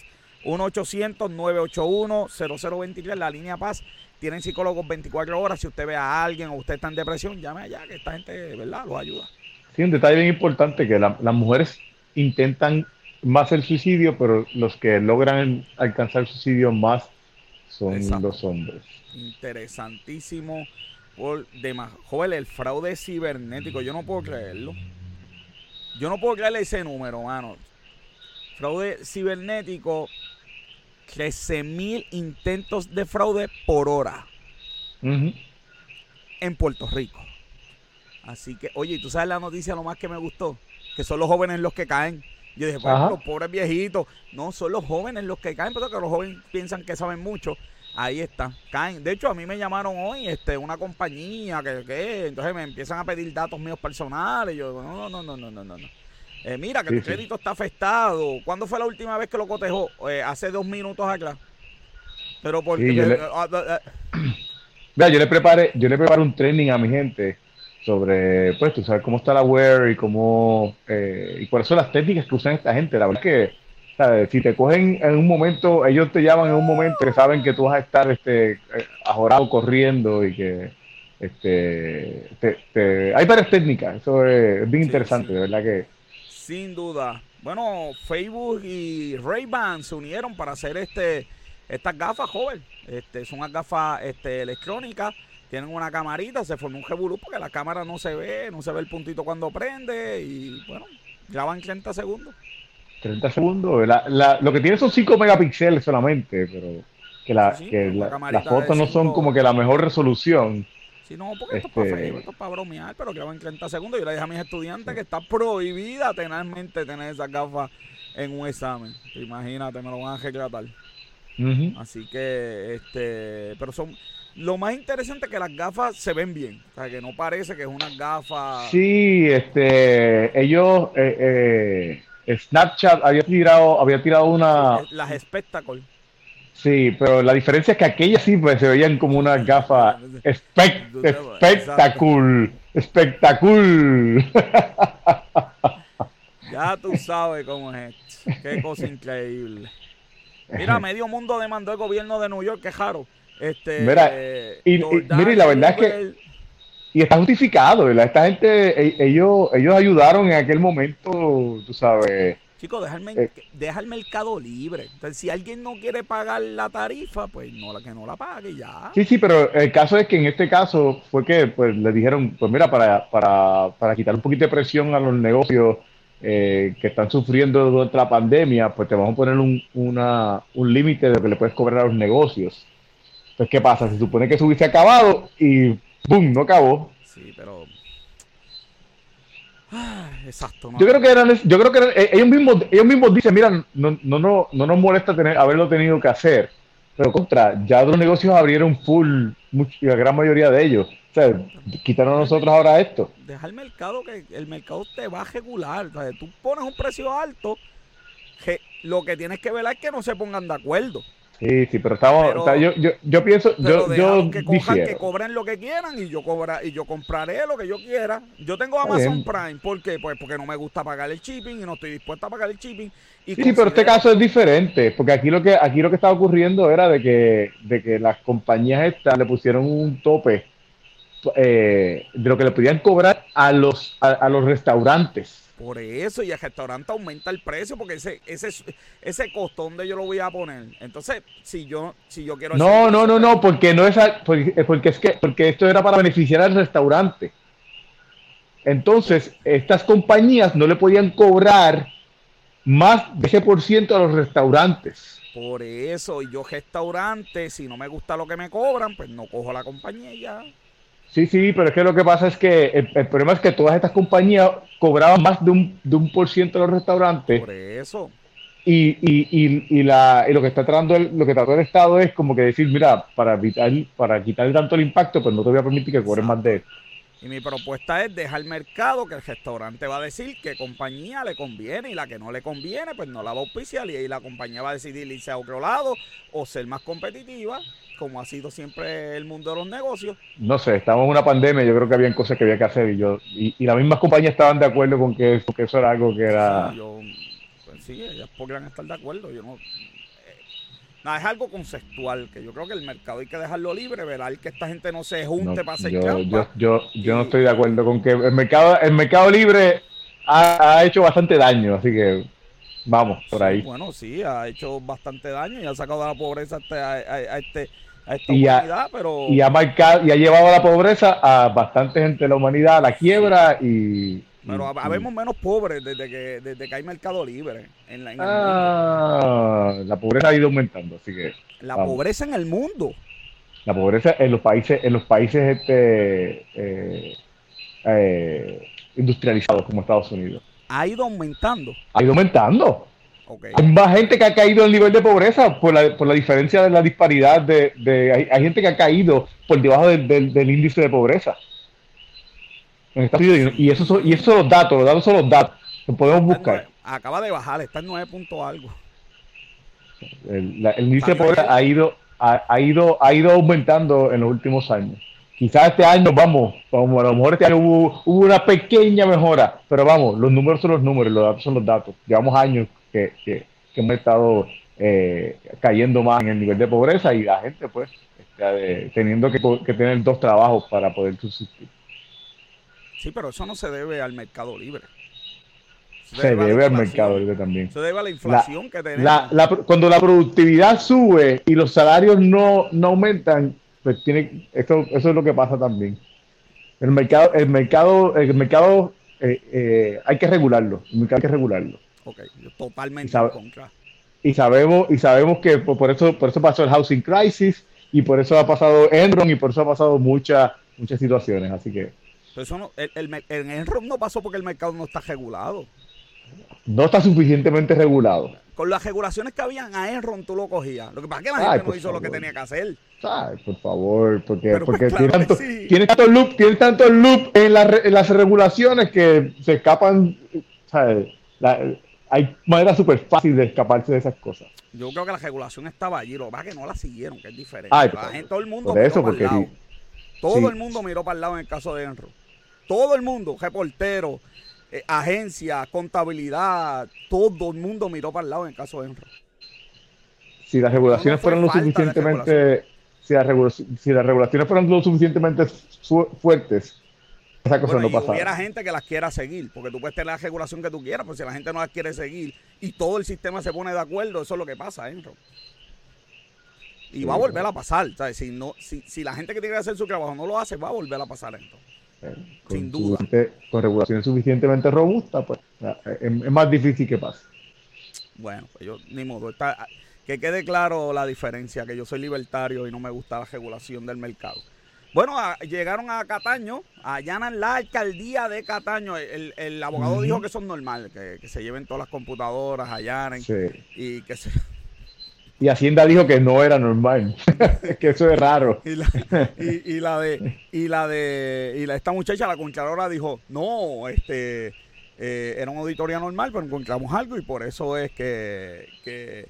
1-800-981-0023. La línea Paz tienen psicólogos 24 horas. Si usted ve a alguien o usted está en depresión, llame allá, que esta gente, ¿verdad?, lo ayuda. Sí, un detalle bien importante, que las mujeres intentan más el suicidio, pero los que logran alcanzar el suicidio más son los hombres. Interesantísimo por demás. Joder, el fraude cibernético, yo no puedo creerlo. Yo no puedo creerle ese número, mano. Fraude cibernético, 13 mil intentos de fraude por hora en Puerto Rico. Así que, oye, ¿tú sabes la noticia lo más que me gustó? Que son los jóvenes los que caen. Yo dije, pues los pobres viejitos. No, son los jóvenes los que caen, porque los jóvenes piensan que saben mucho Ahí está, caen. De hecho, a mí me llamaron hoy este, una compañía que, que entonces me empiezan a pedir datos míos personales. Yo digo, no, no, no, no, no, no. no. Eh, mira, que tu crédito está afectado. ¿Cuándo fue la última vez que lo cotejó? Eh, hace dos minutos acá. Pero porque... yo, le, Mira, yo le preparé, yo le preparé un training a mi gente sobre, pues, tú sabes cómo está la wear y cómo, eh, y cuáles son las técnicas que usan esta gente. La verdad es que, ¿sabes? si te cogen en un momento, ellos te llaman en un momento que saben que tú vas a estar, este, ajorado corriendo y que, este, te, hay varias técnicas. Eso es, bien interesante, de verdad que. Sin duda. Bueno, Facebook y Ray-Ban se unieron para hacer este estas gafas, joven. Este, son unas gafas este, electrónicas tienen una camarita, se formó un revolú porque la cámara no se ve, no se ve el puntito cuando prende y bueno, graban 30 segundos. 30 segundos, lo que tiene son 5 megapíxeles solamente, pero que, la, que las fotos no son como que la mejor resolución. Sí, no, porque esto es para este esto es para bromear, pero graban 30 segundos. Yo le dije a mis estudiantes que está prohibida tenermente tener esas gafas en un examen. Imagínate, me lo van a reclatar. Así que, este, pero son, lo más interesante es que las gafas se ven bien. O sea, que no parece que es una gafa. Sí, este, ellos, eh, eh, Snapchat había tirado, había tirado una. Las Spectacle. Sí, pero la diferencia es que aquellas sí pues, se veían como una gafa espectacular. Espectacular. Ya tú sabes cómo es esto. Qué cosa increíble. Mira, medio mundo demandó el gobierno de New York, que jaro este, mira, y, la verdad es que. Y está justificado, ¿verdad? Esta gente, e, ellos, ellos ayudaron en aquel momento, tú sabes. Chicos, eh, deja el, mercado libre. Entonces, si alguien no quiere pagar la tarifa, pues no la que no la pague ya. Sí, sí, pero el caso es que en este caso fue que pues le dijeron, pues mira, para, para, para quitar un poquito de presión a los negocios eh, que están sufriendo durante la pandemia, pues te vamos a poner un, una, un límite de lo que le puedes cobrar a los negocios. Entonces, ¿qué pasa? Se supone que eso hubiese acabado y ¡boom! No acabó. Sí, pero. exacto. Yo creo que eran, yo creo que eh, ellos mismos, ellos mismos dicen, mira, no, no, no, no nos molesta tener, haberlo tenido que hacer, pero contra, ya los negocios abrieron full, la gran mayoría de ellos. O sea, quitaron a nosotros ahora esto. Deja el mercado que el mercado te va a regular. O sea, tú pones un precio alto, que lo que tienes que ver es que no se pongan de acuerdo. Sí, sí, pero estamos, yo, yo, yo, pienso, yo, yo que cojan, que cobren lo que quieran y yo cobra, y yo compraré lo que yo quiera. Yo tengo Amazon Prime, ¿por qué? Pues porque no me gusta pagar el shipping y no estoy dispuesta a pagar el shipping. Y sí, pero este caso es diferente, porque aquí lo que aquí lo que estaba ocurriendo era de que, de que las compañías estas le pusieron un tope eh, de lo que le podían cobrar a los a los restaurantes. Por eso, y el restaurante aumenta el precio porque ese ese ese costo donde yo lo voy a poner. Entonces, si yo si yo quiero No, no, no, no, porque no es porque, es que porque esto era para beneficiar al restaurante. Entonces, estas compañías no le podían cobrar más de ese por ciento a los restaurantes. Por eso, y yo restaurante, si no me gusta lo que me cobran, pues no cojo la compañía ya. Sí, sí, pero es que lo que pasa es que el, problema es que todas estas compañías cobraban más de un, de un por ciento de los restaurantes. Por eso. Y, y, y, y, la, y lo que está tratando el, lo que trató el Estado es como que decir, mira, para evitar, para quitar tanto el impacto, pues no te voy a permitir que cobres más de esto. Y mi propuesta es dejar el mercado, que el restaurante va a decir qué compañía le conviene y la que no le conviene, pues no la va a auspiciar y ahí la compañía va a decidir irse a otro lado o ser más competitiva, como ha sido siempre el mundo de los negocios. No sé, estamos en una pandemia, yo creo que habían cosas que había que hacer y yo y, y las mismas compañías estaban de acuerdo con que, que eso era algo que era... Sí, yo, pues sí, ellas podrían estar de acuerdo, yo no Nada, es algo conceptual, que yo creo que el mercado hay que dejarlo libre, ver que esta gente no se junte para hacer yo, yo, yo, no estoy de acuerdo con que el mercado, el mercado libre ha, hecho bastante daño, así que vamos por ahí. Bueno, sí, ha hecho bastante daño y ha sacado de la pobreza a, este, a, este, a esta humanidad, pero... Y ha, marcado, y ha llevado a la pobreza a bastante gente de la humanidad a la quiebra y pero habemos menos pobres desde que, desde que hay mercado libre. En la, ah, la pobreza ha ido aumentando, así que. La pobreza en el mundo. La pobreza en los países, en los países este, eh, eh, industrializados como Estados Unidos. Ha ido aumentando. Ha ido aumentando. Hay más gente que ha caído en el nivel de pobreza por la, por la diferencia de la disparidad de, de hay, gente que ha caído por debajo del índice de pobreza. Y esos son, y esos son los datos, los datos son los datos. Lo podemos buscar. acaba de bajar, está en 9 puntos algo. El, índice de pobreza ha ido, ha, ido, ha ido aumentando en los últimos años. Quizás este año, vamos, vamos, a lo mejor este año hubo, una pequeña mejora, pero vamos, los números son los números, los datos son los datos. Llevamos años que, que, hemos estado eh, cayendo más en el nivel de pobreza y la gente, pues, este, teniendo que, que tener dos trabajos para poder subsistir. Sí, pero eso no se debe al mercado libre. Se, debe, al mercado libre también. Se debe a la inflación que tenemos. cuando la productividad sube y los salarios no, no aumentan, pues tiene esto, eso es lo que pasa también. El mercado, el mercado, el mercado eh, eh, hay que regularlo. El mercado hay que regularlo. Ok, totalmente en contra. Y sabemos, y sabemos que por, eso, por eso pasó el housing crisis y por eso ha pasado Enron y por eso ha pasado muchas, muchas situaciones. Así que eso no, el, el, Enron no pasó porque el mercado no está regulado. No está suficientemente regulado. Con las regulaciones que habían a Enron tú lo cogías. Lo que pasa es que la gente no hizo lo que tenía que hacer. Ay, por favor, porque, porque pues tiene, tanto, tiene, tanto, loop, tiene tanto loop en, las regulaciones que se escapan. Hay manera súper fácil de escaparse de esas cosas. Yo creo que la regulación estaba allí, lo que pasa es que no la siguieron, que es diferente. la gente, todo el mundo miró eso, para el lado. Todo el mundo miró para el lado en el caso de Enron. Todo el mundo, reportero, eh, agencia, contabilidad, todo el mundo miró para el lado en el caso de Enron. Si las regulaciones fueron lo suficientemente, si las, regulaciones fueron lo suficientemente fuertes, esa cosa no pasaba. Hubiera gente que las quiera seguir, porque tú puedes tener la regulación que tú quieras, pero si la gente no las quiere seguir y todo el sistema se pone de acuerdo, eso es lo que pasa, Enron. Y va a volver a pasar. Si, no, si, si la gente que tiene que hacer su trabajo no lo hace, va a volver a pasar esto. Sin duda. Con regulación suficientemente robusta, pues es, más difícil que pase. Bueno, pues yo ni modo. Está, que quede claro la diferencia, que yo soy libertario y no me gusta la regulación del mercado. Bueno, llegaron a Cataño, allanan la alcaldía de Cataño. El, el abogado dijo que es normal, que, se lleven todas las computadoras, allanen y que se y Hacienda dijo que no era normal, que eso es raro. Y la, y, la, de, y la de, y la, esta muchacha, la contralora, dijo, no, este, eh, era una auditoría normal, pero encontramos algo y por eso es que, que,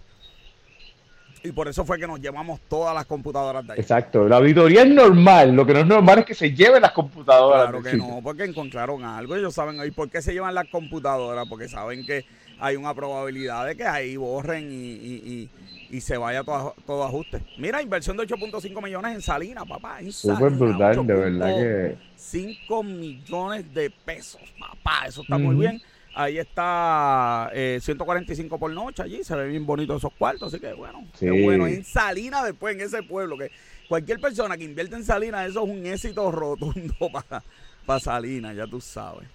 y por eso fue que nos llevamos todas las computadoras de ahí. Exacto, la auditoría es normal, lo que no es normal es que se lleven las computadoras. Claro que no, porque encontraron algo, ellos saben, ¿y por qué se llevan las computadoras? Porque saben que hay una probabilidad de que ahí borren y y se vaya todo, todo ajuste. Mira, inversión de 8.5 millones en Salina, papá. Súper brutal, de verdad que. 5 millones de pesos, papá. Eso está muy bien. Ahí está 145 eh, por noche allí. Se ve bien bonito esos cuartos. Así que bueno, qué bueno. En Salina, después en ese pueblo, que cualquier persona que invierte en Salina, eso es un éxito rotundo para, para Salina, ya tú sabes.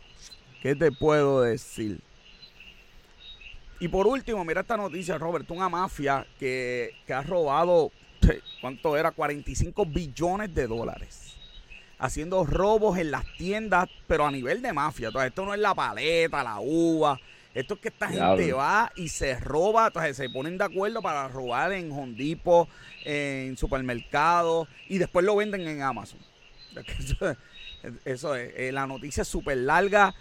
¿Qué te puedo decir? Y por último, mira esta noticia, Robert, una mafia que, ha robado, ¿cuánto era? 45 billones de dólares. Haciendo robos en las tiendas, pero a nivel de mafia. Entonces, esto no es la paleta, la uva. Esto es que esta gente va y se roba, entonces se ponen de acuerdo para robar en Hondipo, en supermercados, y después lo venden en Amazon. Eso, es, eh, la noticia es súper larga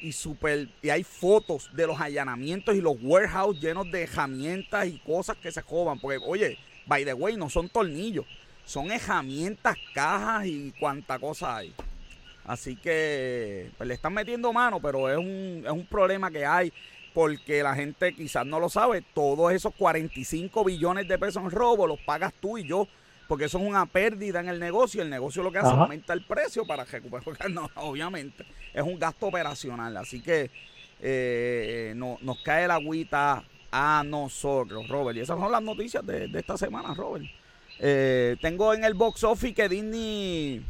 y super y hay fotos de los allanamientos y los warehouse llenos de herramientas y cosas que se joban porque oye by the way no son tornillos son herramientas cajas y cuánta cosa hay así que pues, le están metiendo mano pero es un, es un problema que hay porque la gente quizás no lo sabe todos esos 45 billones de pesos en robo los pagas tú y yo porque eso es una pérdida en el negocio. El negocio lo que hace es aumenta el precio para recuperar. No, obviamente, es un gasto operacional. Así que eh, no, nos cae la agüita a nosotros, Robert. Y esas son las noticias de, esta semana, Robert. Eh, tengo en el box office que Disney.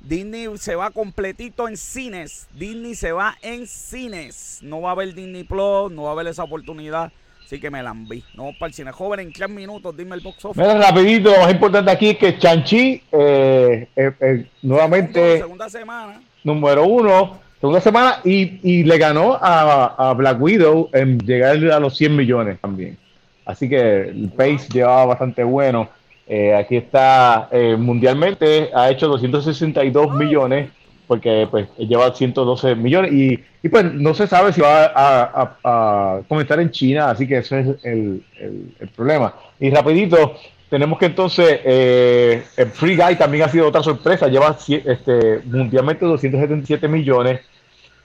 Disney se va completito en cines. Disney se va en cines. No va a haber Disney Plus, no va a haber esa oportunidad Así que me la enví. No para el cine joven en tres minutos. Dime el box office. Mira, rapidito, lo más importante aquí es que Chanchi eh, eh, eh, nuevamente. Segunda semana. Número uno. Segunda semana y, y le ganó a, a, Black Widow en llegar a los 100 millones también. Así que el pace llevaba bastante bueno. Aquí está mundialmente, ha hecho 262 millones porque pues lleva 112 millones y, pues no se sabe si va a, a, comenzar en China, así que ese es el, el, problema. Y rapidito, tenemos que entonces, eh, el Free Guy también ha sido otra sorpresa, lleva este, mundialmente 277 millones.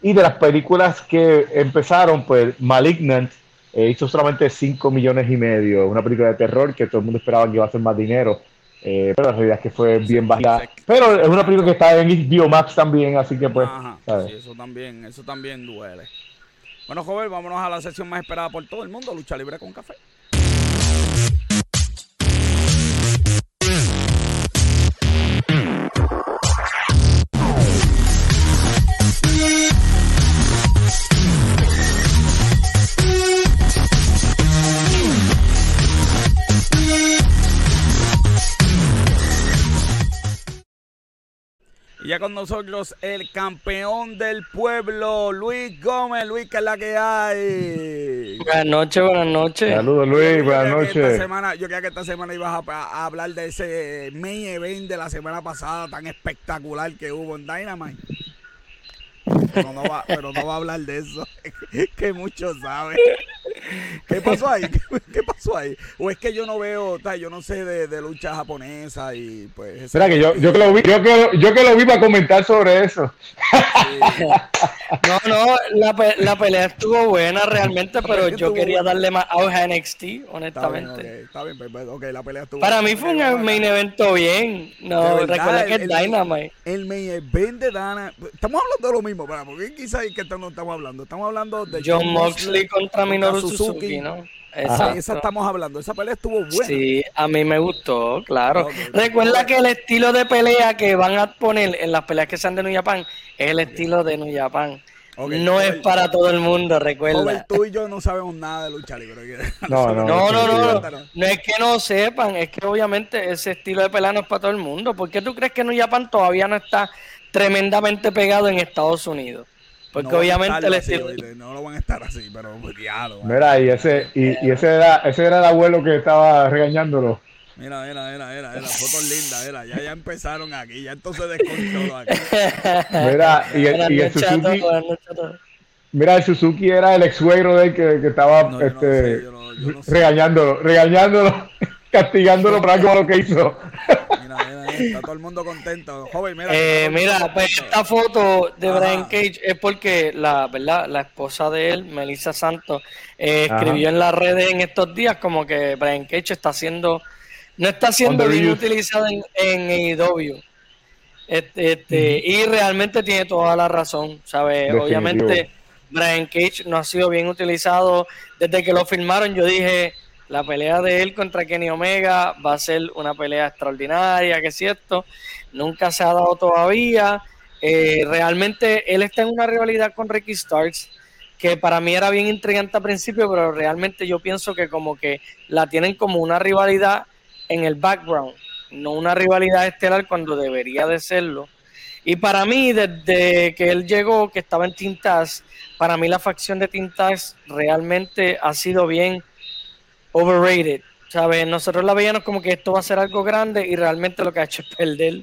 Y de las películas que empezaron, pues Malignant eh, hizo solamente 5 millones y medio, una película de terror que todo el mundo esperaba que iba a hacer más dinero. Eh, pero la realidad es que fue bien baja. Pero es una película que está en Biomax también, así que pues. Sí, eso también, eso también duele. Bueno, joven, vámonos a la sesión más esperada por todo el mundo, lucha libre con café. Y ya con nosotros el campeón del pueblo, Luis Gómez. Luis, que es la que hay. Buenas noches, buenas noches. Saludos, Luis, buenas noches. Semana, yo creía que esta semana ibas a, hablar de ese main event de la semana pasada tan espectacular que hubo en Dynamite. Pero no va, pero no va a hablar de eso, que muchos saben. ¿Qué pasó ahí? ¿Qué, pasó ahí? O es que yo no veo, yo no sé de, lucha japonesa y pues... Espera, que yo, yo, que lo vi, yo, que, yo que lo vi para comentar sobre eso. no, no, la, la, pelea estuvo buena realmente, pero yo quería darle más auge a NXT, honestamente. Está bien, está bien, la pelea estuvo Para mí fue un main evento bien. No, recuerda que es Dynamite. El main event de Dynamite... Estamos hablando de lo mismo, para, porque quizás que estamos hablando. Estamos hablando de John Moxley contra Minoru Suzuki, ¿no? Esa, estamos hablando, esa pelea estuvo buena. Sí, a mí me gustó, claro. Recuerda que el estilo de pelea que van a poner en las peleas que sean de New Japan es el estilo de New Japan. no es para todo el mundo, recuerda. tú y yo no sabemos nada de lucha libre. No, no, no, no, no, es que no sepan, es que obviamente ese estilo de pelea no es para todo el mundo. ¿Por qué tú crees que New Japan todavía no está tremendamente pegado en Estados Unidos? Porque obviamente el estilo... no lo van a estar así, pero diablo. Mira, y ese, y, ese, era, ese era el abuelo que estaba regañándolo. Mira, mira, mira, mira, mira, fotos lindas, mira, ya, ya empezaron aquí, ya entonces descontroló aquí. Mira, y, el, y el Suzuki, mira, el Suzuki era el ex suegro de él que, que estaba este, regañándolo, regañándolo, castigándolo por algo lo que hizo. Está todo el mundo contento. Joven, mira. Eh, mira, pues esta foto de Brian Cage es porque la, ¿verdad? la esposa de él, Melissa Santos, eh, escribió en las redes en estos días como que Brian Cage está haciendo, no está siendo bien utilizado en, en AEW. Este, este, Y realmente tiene toda la razón, ¿sabes? Obviamente, Brian Cage no ha sido bien utilizado. Desde que lo filmaron, yo dije la pelea de él contra Kenny Omega va a ser una pelea extraordinaria, que es cierto, nunca se ha dado todavía. Eh, realmente él está en una rivalidad con Ricky Starks, que para mí era bien intrigante al principio, pero realmente yo pienso que como que la tienen como una rivalidad en el background, no una rivalidad estelar cuando debería de serlo. Y para mí, desde que él llegó, que estaba en Tintas, para mí la facción de Tintas realmente ha sido bien overrated. ¿sabes? Nosotros la veíamos como que esto va a ser algo grande y realmente lo que ha hecho es perder.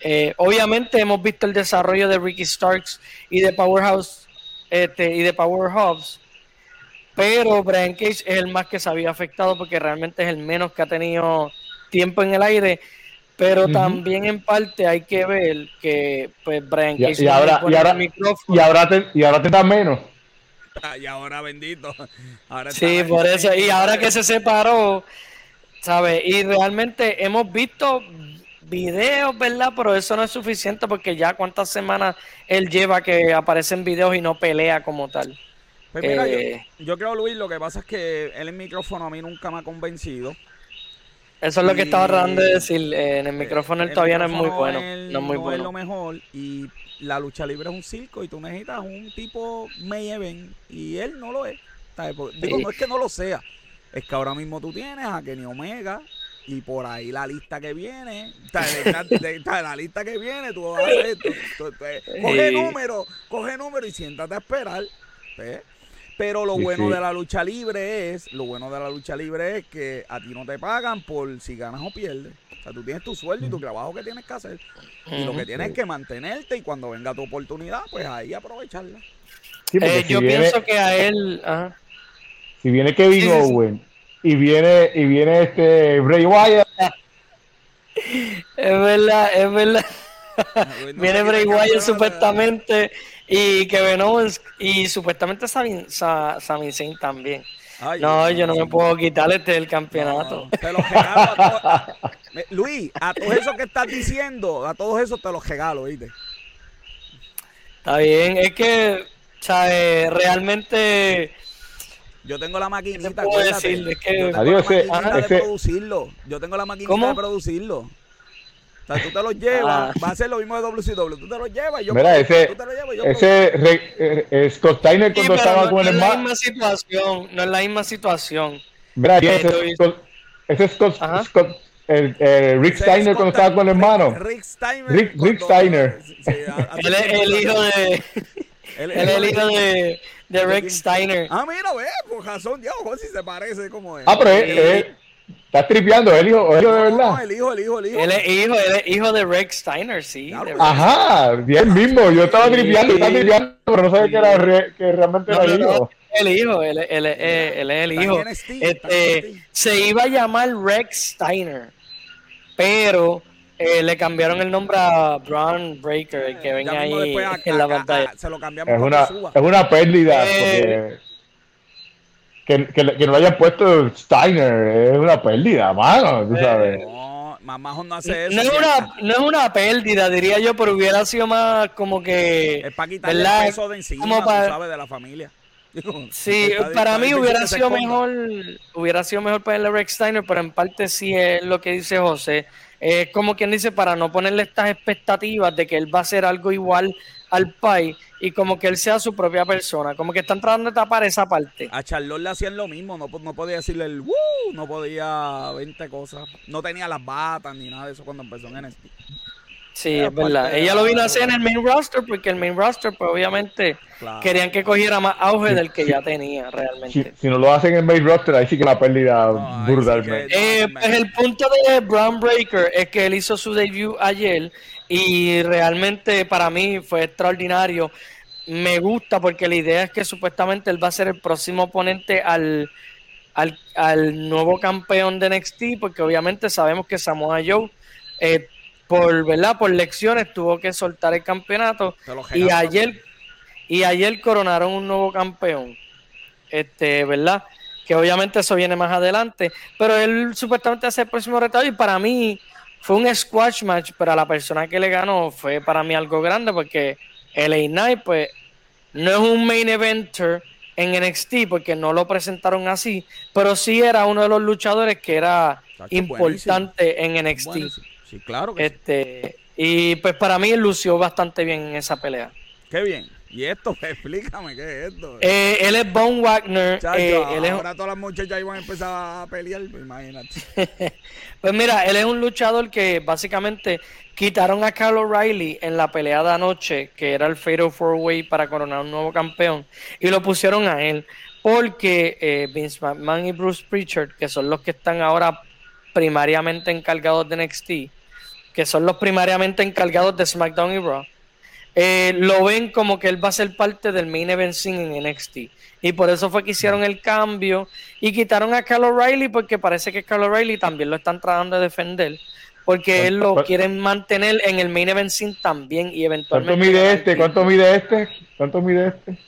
Eh, obviamente hemos visto el desarrollo de Ricky Starks y de Powerhouse este, y de Power Hubs, pero Brian Cage es el más que se había afectado porque realmente es el menos que ha tenido tiempo en el aire. Pero también en parte hay que ver que pues Brian Cage y, ahora, y ahora, y ahora te, y ahora te da menos. y ahora bendito. Ahora sí, por eso. Y ahora que se separó, ¿sabes? Y realmente hemos visto videos, ¿verdad? Pero eso no es suficiente porque ya cuántas semanas él lleva que aparecen videos y no pelea como tal. Pues mira, yo, eh, yo, creo, Luis, lo que pasa es que el micrófono a mí nunca me ha convencido. Eso es lo que estaba tratando de decir. Eh, en el micrófono él todavía no es muy bueno. no es muy bueno. lo mejor. Y la lucha libre es un circo y tú necesitas un tipo Mayhem y él no lo es. Digo, no es que no lo sea, es que ahora mismo tú tienes a Kenny Omega y por ahí la lista que viene, la lista que viene, tú vas a hacer, coge número, coge número y siéntate a esperar. Pero lo bueno de la lucha libre es, lo bueno de la lucha libre es que a ti no te pagan por si ganas o pierdes. O sea, tú tienes tu sueldo y tu trabajo que tienes que hacer. Y lo que tienes es que mantenerte y cuando venga tu oportunidad, pues ahí aprovecharla. Eh, yo pienso que a él... Si viene Kevin Owen y viene y viene este Bray Wyatt, Es verdad, es verdad. Viene Bray Wyatt supuestamente y Kevin Owens y supuestamente Sami, Zayn también. no, yo no me puedo quitar este del campeonato. te lo regalo a Luis, a todos esos que estás diciendo, a todos esos te los regalo, ¿viste? Está bien, es que, ¿sabes? Realmente... Yo tengo la maquinita, puedo decir? que... Yo tengo la maquinita de producirlo. Yo tengo la maquinita de producirlo. O sea, tú te los llevas, ah. va a ser lo mismo de WCW. Tú te los llevas y yo. Mira, ese, tú te lo llevas, yo ese re, eh, Scott Steiner cuando estaba con el No es la misma situación, no es la misma situación. Mira, ese, Scott, ese Scott, Scott el, eh, Rick Steiner cuando estaba con el hermano. Rick Steiner. Rick, Rick Steiner. él es el hijo de. él es el hijo de, de Rick Steiner. Ah, mira, ve, por razón, Dios, si se parece como es. Ah, pero él, Estás tripeando, el hijo, el hijo de verdad. No, el hijo, el hijo, el hijo. Él es hijo, él es hijo de Rex Steiner, sí. Ajá, bien mismo. Yo estaba tripeando, estaba tripeando, pero no sabía que, era re, que realmente era el hijo. El hijo, él, él, él, él es el hijo. Este, se iba a llamar Rex Steiner, pero eh, le cambiaron el nombre a Braun Breaker, el que ven ahí en la pantalla. se lo cambiamos es una, es una pérdida. Eh, porque que, que, que no lo hayan puesto Steiner es una pérdida, mano, tú sabes. No, mamá no hace eso. No es, una, no es una pérdida, diría yo, pero hubiera sido más como que. Es para quitarle el peso de encima, como para... sabes, de la familia. Sí, para mí hubiera sido mejor, hubiera sido mejor ponerle Rex Steiner, pero en parte sí es lo que dice José. Es como quien dice, para no ponerle estas expectativas de que él va a hacer algo igual al Pai y como que él sea su propia persona. Como que están tratando de tapar esa parte. A Charlotte le hacían lo mismo, no, no podía decirle el no podía 20 cosas. No tenía las batas ni nada de eso cuando empezó en NXT. Sí, es verdad. Ella lo vino a hacer en el main roster porque el main roster, pues obviamente querían que cogiera más auge del que ya tenía realmente. Si, no lo hacen en el main roster, ahí sí que la pérdida brutalmente. Eh, pues el punto de Brown Breaker es que él hizo su debut ayer y realmente para mí fue extraordinario. Me gusta porque la idea es que supuestamente él va a ser el próximo oponente al, al, nuevo campeón de NXT, porque obviamente sabemos que Samoa Joe, eh, por, ¿verdad? por lecciones, tuvo que soltar el campeonato. Y ayer, y ayer coronaron un nuevo campeón. Este, ¿verdad? Que obviamente eso viene más adelante. Pero él supuestamente hace el próximo reto y para mí fue un squash match, pero la persona que le ganó fue para mí algo grande porque LA Knight, pues, no es un main eventer en NXT porque no lo presentaron así, pero sí era uno de los luchadores que era importante en NXT. Sí, claro este, Y pues para mí lució bastante bien en esa pelea. Qué bien. ¿Y esto? Explícame, ¿qué es esto? Eh, él es Von Wagner. Eh, ahora todas las muchachas iban a empezar a pelear, pues imagínate. pues mira, él es un luchador que básicamente quitaron a Carl O'Reilly en la pelea de anoche, que era el Fatal Four Way para coronar un nuevo campeón, y lo pusieron a él. Porque eh, Vince McMahon y Bruce Pritchard, que son los que están ahora primariamente encargados de NXT, que son los primariamente encargados de SmackDown y Raw, eh, lo ven como que él va a ser parte del main event scene en NXT. Y por eso fue que hicieron el cambio y quitaron a Carl O'Reilly porque parece que Carl O'Reilly también lo están tratando de defender. Porque él lo quieren mantener en el main event scene también y eventualmente... ¿Cuánto mide este? ¿Cuánto mide este? ¿Cuánto mide este?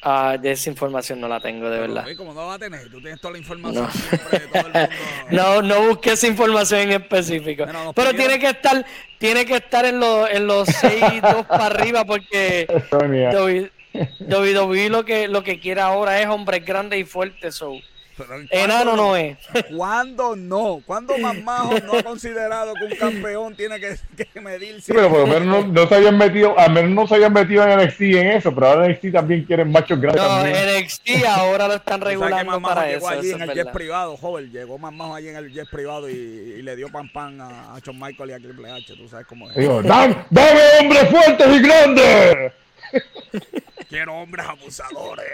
Ah, de esa información no la tengo, de verdad. ¿Cómo no va a tener? Tú tienes toda la información siempre de todo el mundo. no, no busqué esa información en específico. Pero tiene que estar, tiene que estar en los, en los 6 2 para arriba porque WWE lo que, lo que quiere ahora es hombres grandes y fuertes. So. Enano no es. ¿Cuándo no? ¿Cuándo Mamajo no ha considerado que un campeón tiene que, que medirse? Sí, pero por lo menos no, no, se habían metido, al menos no se habían metido en NXT en eso, pero ahora NXT también quieren machos grandes. No, NXT ahora lo están regulando o sea, para llegó eso. allí en el jet privado, joven, llegó Mamajo allí en el jet privado y, y le dio pan pan a, a Shawn Michael y a Triple H, tú sabes cómo es. Digo, ¡Dame, dame hombres fuertes y grandes! Quiero hombres abusadores.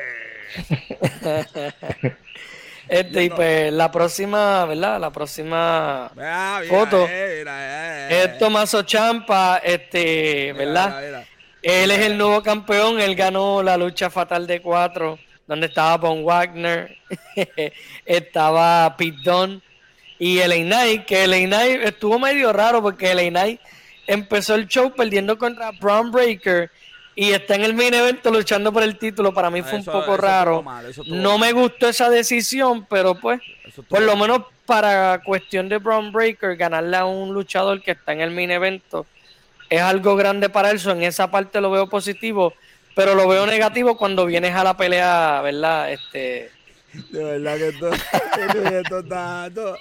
Este, y pues la próxima, ¿verdad? La próxima ah, foto. es Tomaso Champa, este, ¿verdad? Él es el nuevo campeón, él ganó la lucha fatal de cuatro, donde estaba Von Wagner, estaba Pete Dunne y el Knight, que el Knight estuvo medio raro porque el Knight empezó el show perdiendo contra Braun Breaker y está en el main evento luchando por el título. Para mí fue un poco raro. no me gustó esa decisión, pero pues, por lo menos para cuestión de Braun Breaker, ganarle a un luchador que está en el main evento es algo grande para él. en esa parte lo veo positivo, pero lo veo negativo cuando vienes a la pelea, ¿verdad? Este. De verdad que esto, esto está. yo,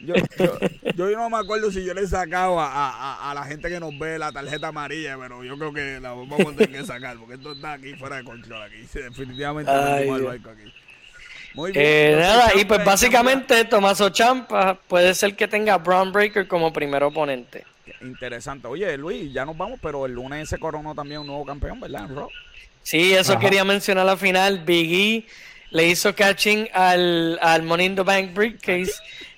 yo, no me acuerdo si yo le he sacado a, a, a, la gente que nos ve la tarjeta amarilla, pero yo creo que la vamos a tener que sacar, porque esto está aquí fuera de control. Aquí definitivamente Ay, no aquí. Muy bien. Eh, nada, y pues básicamente Tomaso Champa puede ser que tenga a Brown Breaker como primer oponente. Interesante. Oye, Luis, ya nos vamos, pero el lunes se coronó también un nuevo campeón, ¿verdad? Sí, eso quería mencionar al final. Biggie le hizo catching al, al Money in the Bank Briefcase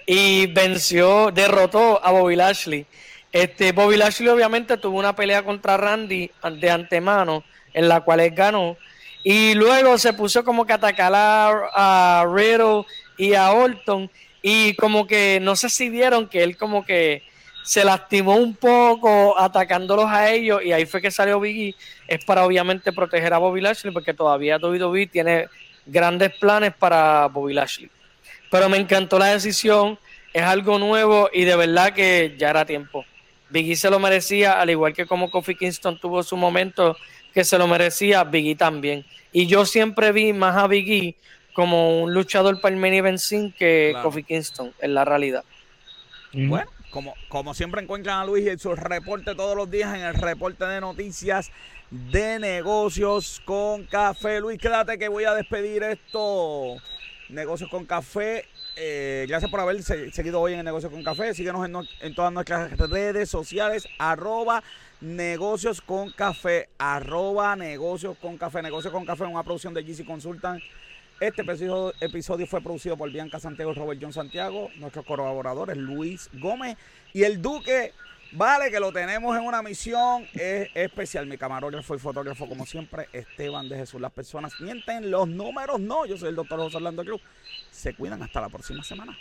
y venció, derrotó a Bobby Lashley. Este, Bobby Lashley obviamente tuvo una pelea contra Randy de antemano, en la cual él ganó. Y luego se puso como que a atacar a, a Riddle y a Orton. Y como que no sé si vieron que él como que se lastimó un poco atacándolos a ellos y ahí fue que salió Biggie. Es para obviamente proteger a Bobby Lashley porque todavía WWE tiene grandes planes para Bobby Lashley. Pero me encantó la decisión, es algo nuevo y de verdad que ya era tiempo. Biggie se lo merecía, al igual que como Kofi Kingston tuvo su momento que se lo merecía, Biggie también. Y yo siempre vi más a Biggie como un luchador para el main event que Kofi Kingston, en la realidad. Bueno, como, como siempre encuentran a Luis en su reporte todos los días en el reporte de noticias de negocios con café. Luis, quédate que voy a despedir esto. Negocios con café. Eh, gracias por haber seguido hoy en Negocios con Café. Síguenos en, todas nuestras redes sociales. Arroba negocios con café. Arroba negocios con café. Negocios con café, una producción de GC Consultant este episodio fue producido por Bianca Santiago y Robert John Santiago, nuestros colaboradores Luis Gómez y el Duque. Vale, que lo tenemos en una misión especial. Mi camarógrafo y fotógrafo, como siempre, Esteban de Jesús. Las personas mienten, los números no. Yo soy el doctor José Orlando Cruz. Se cuidan hasta la próxima semana.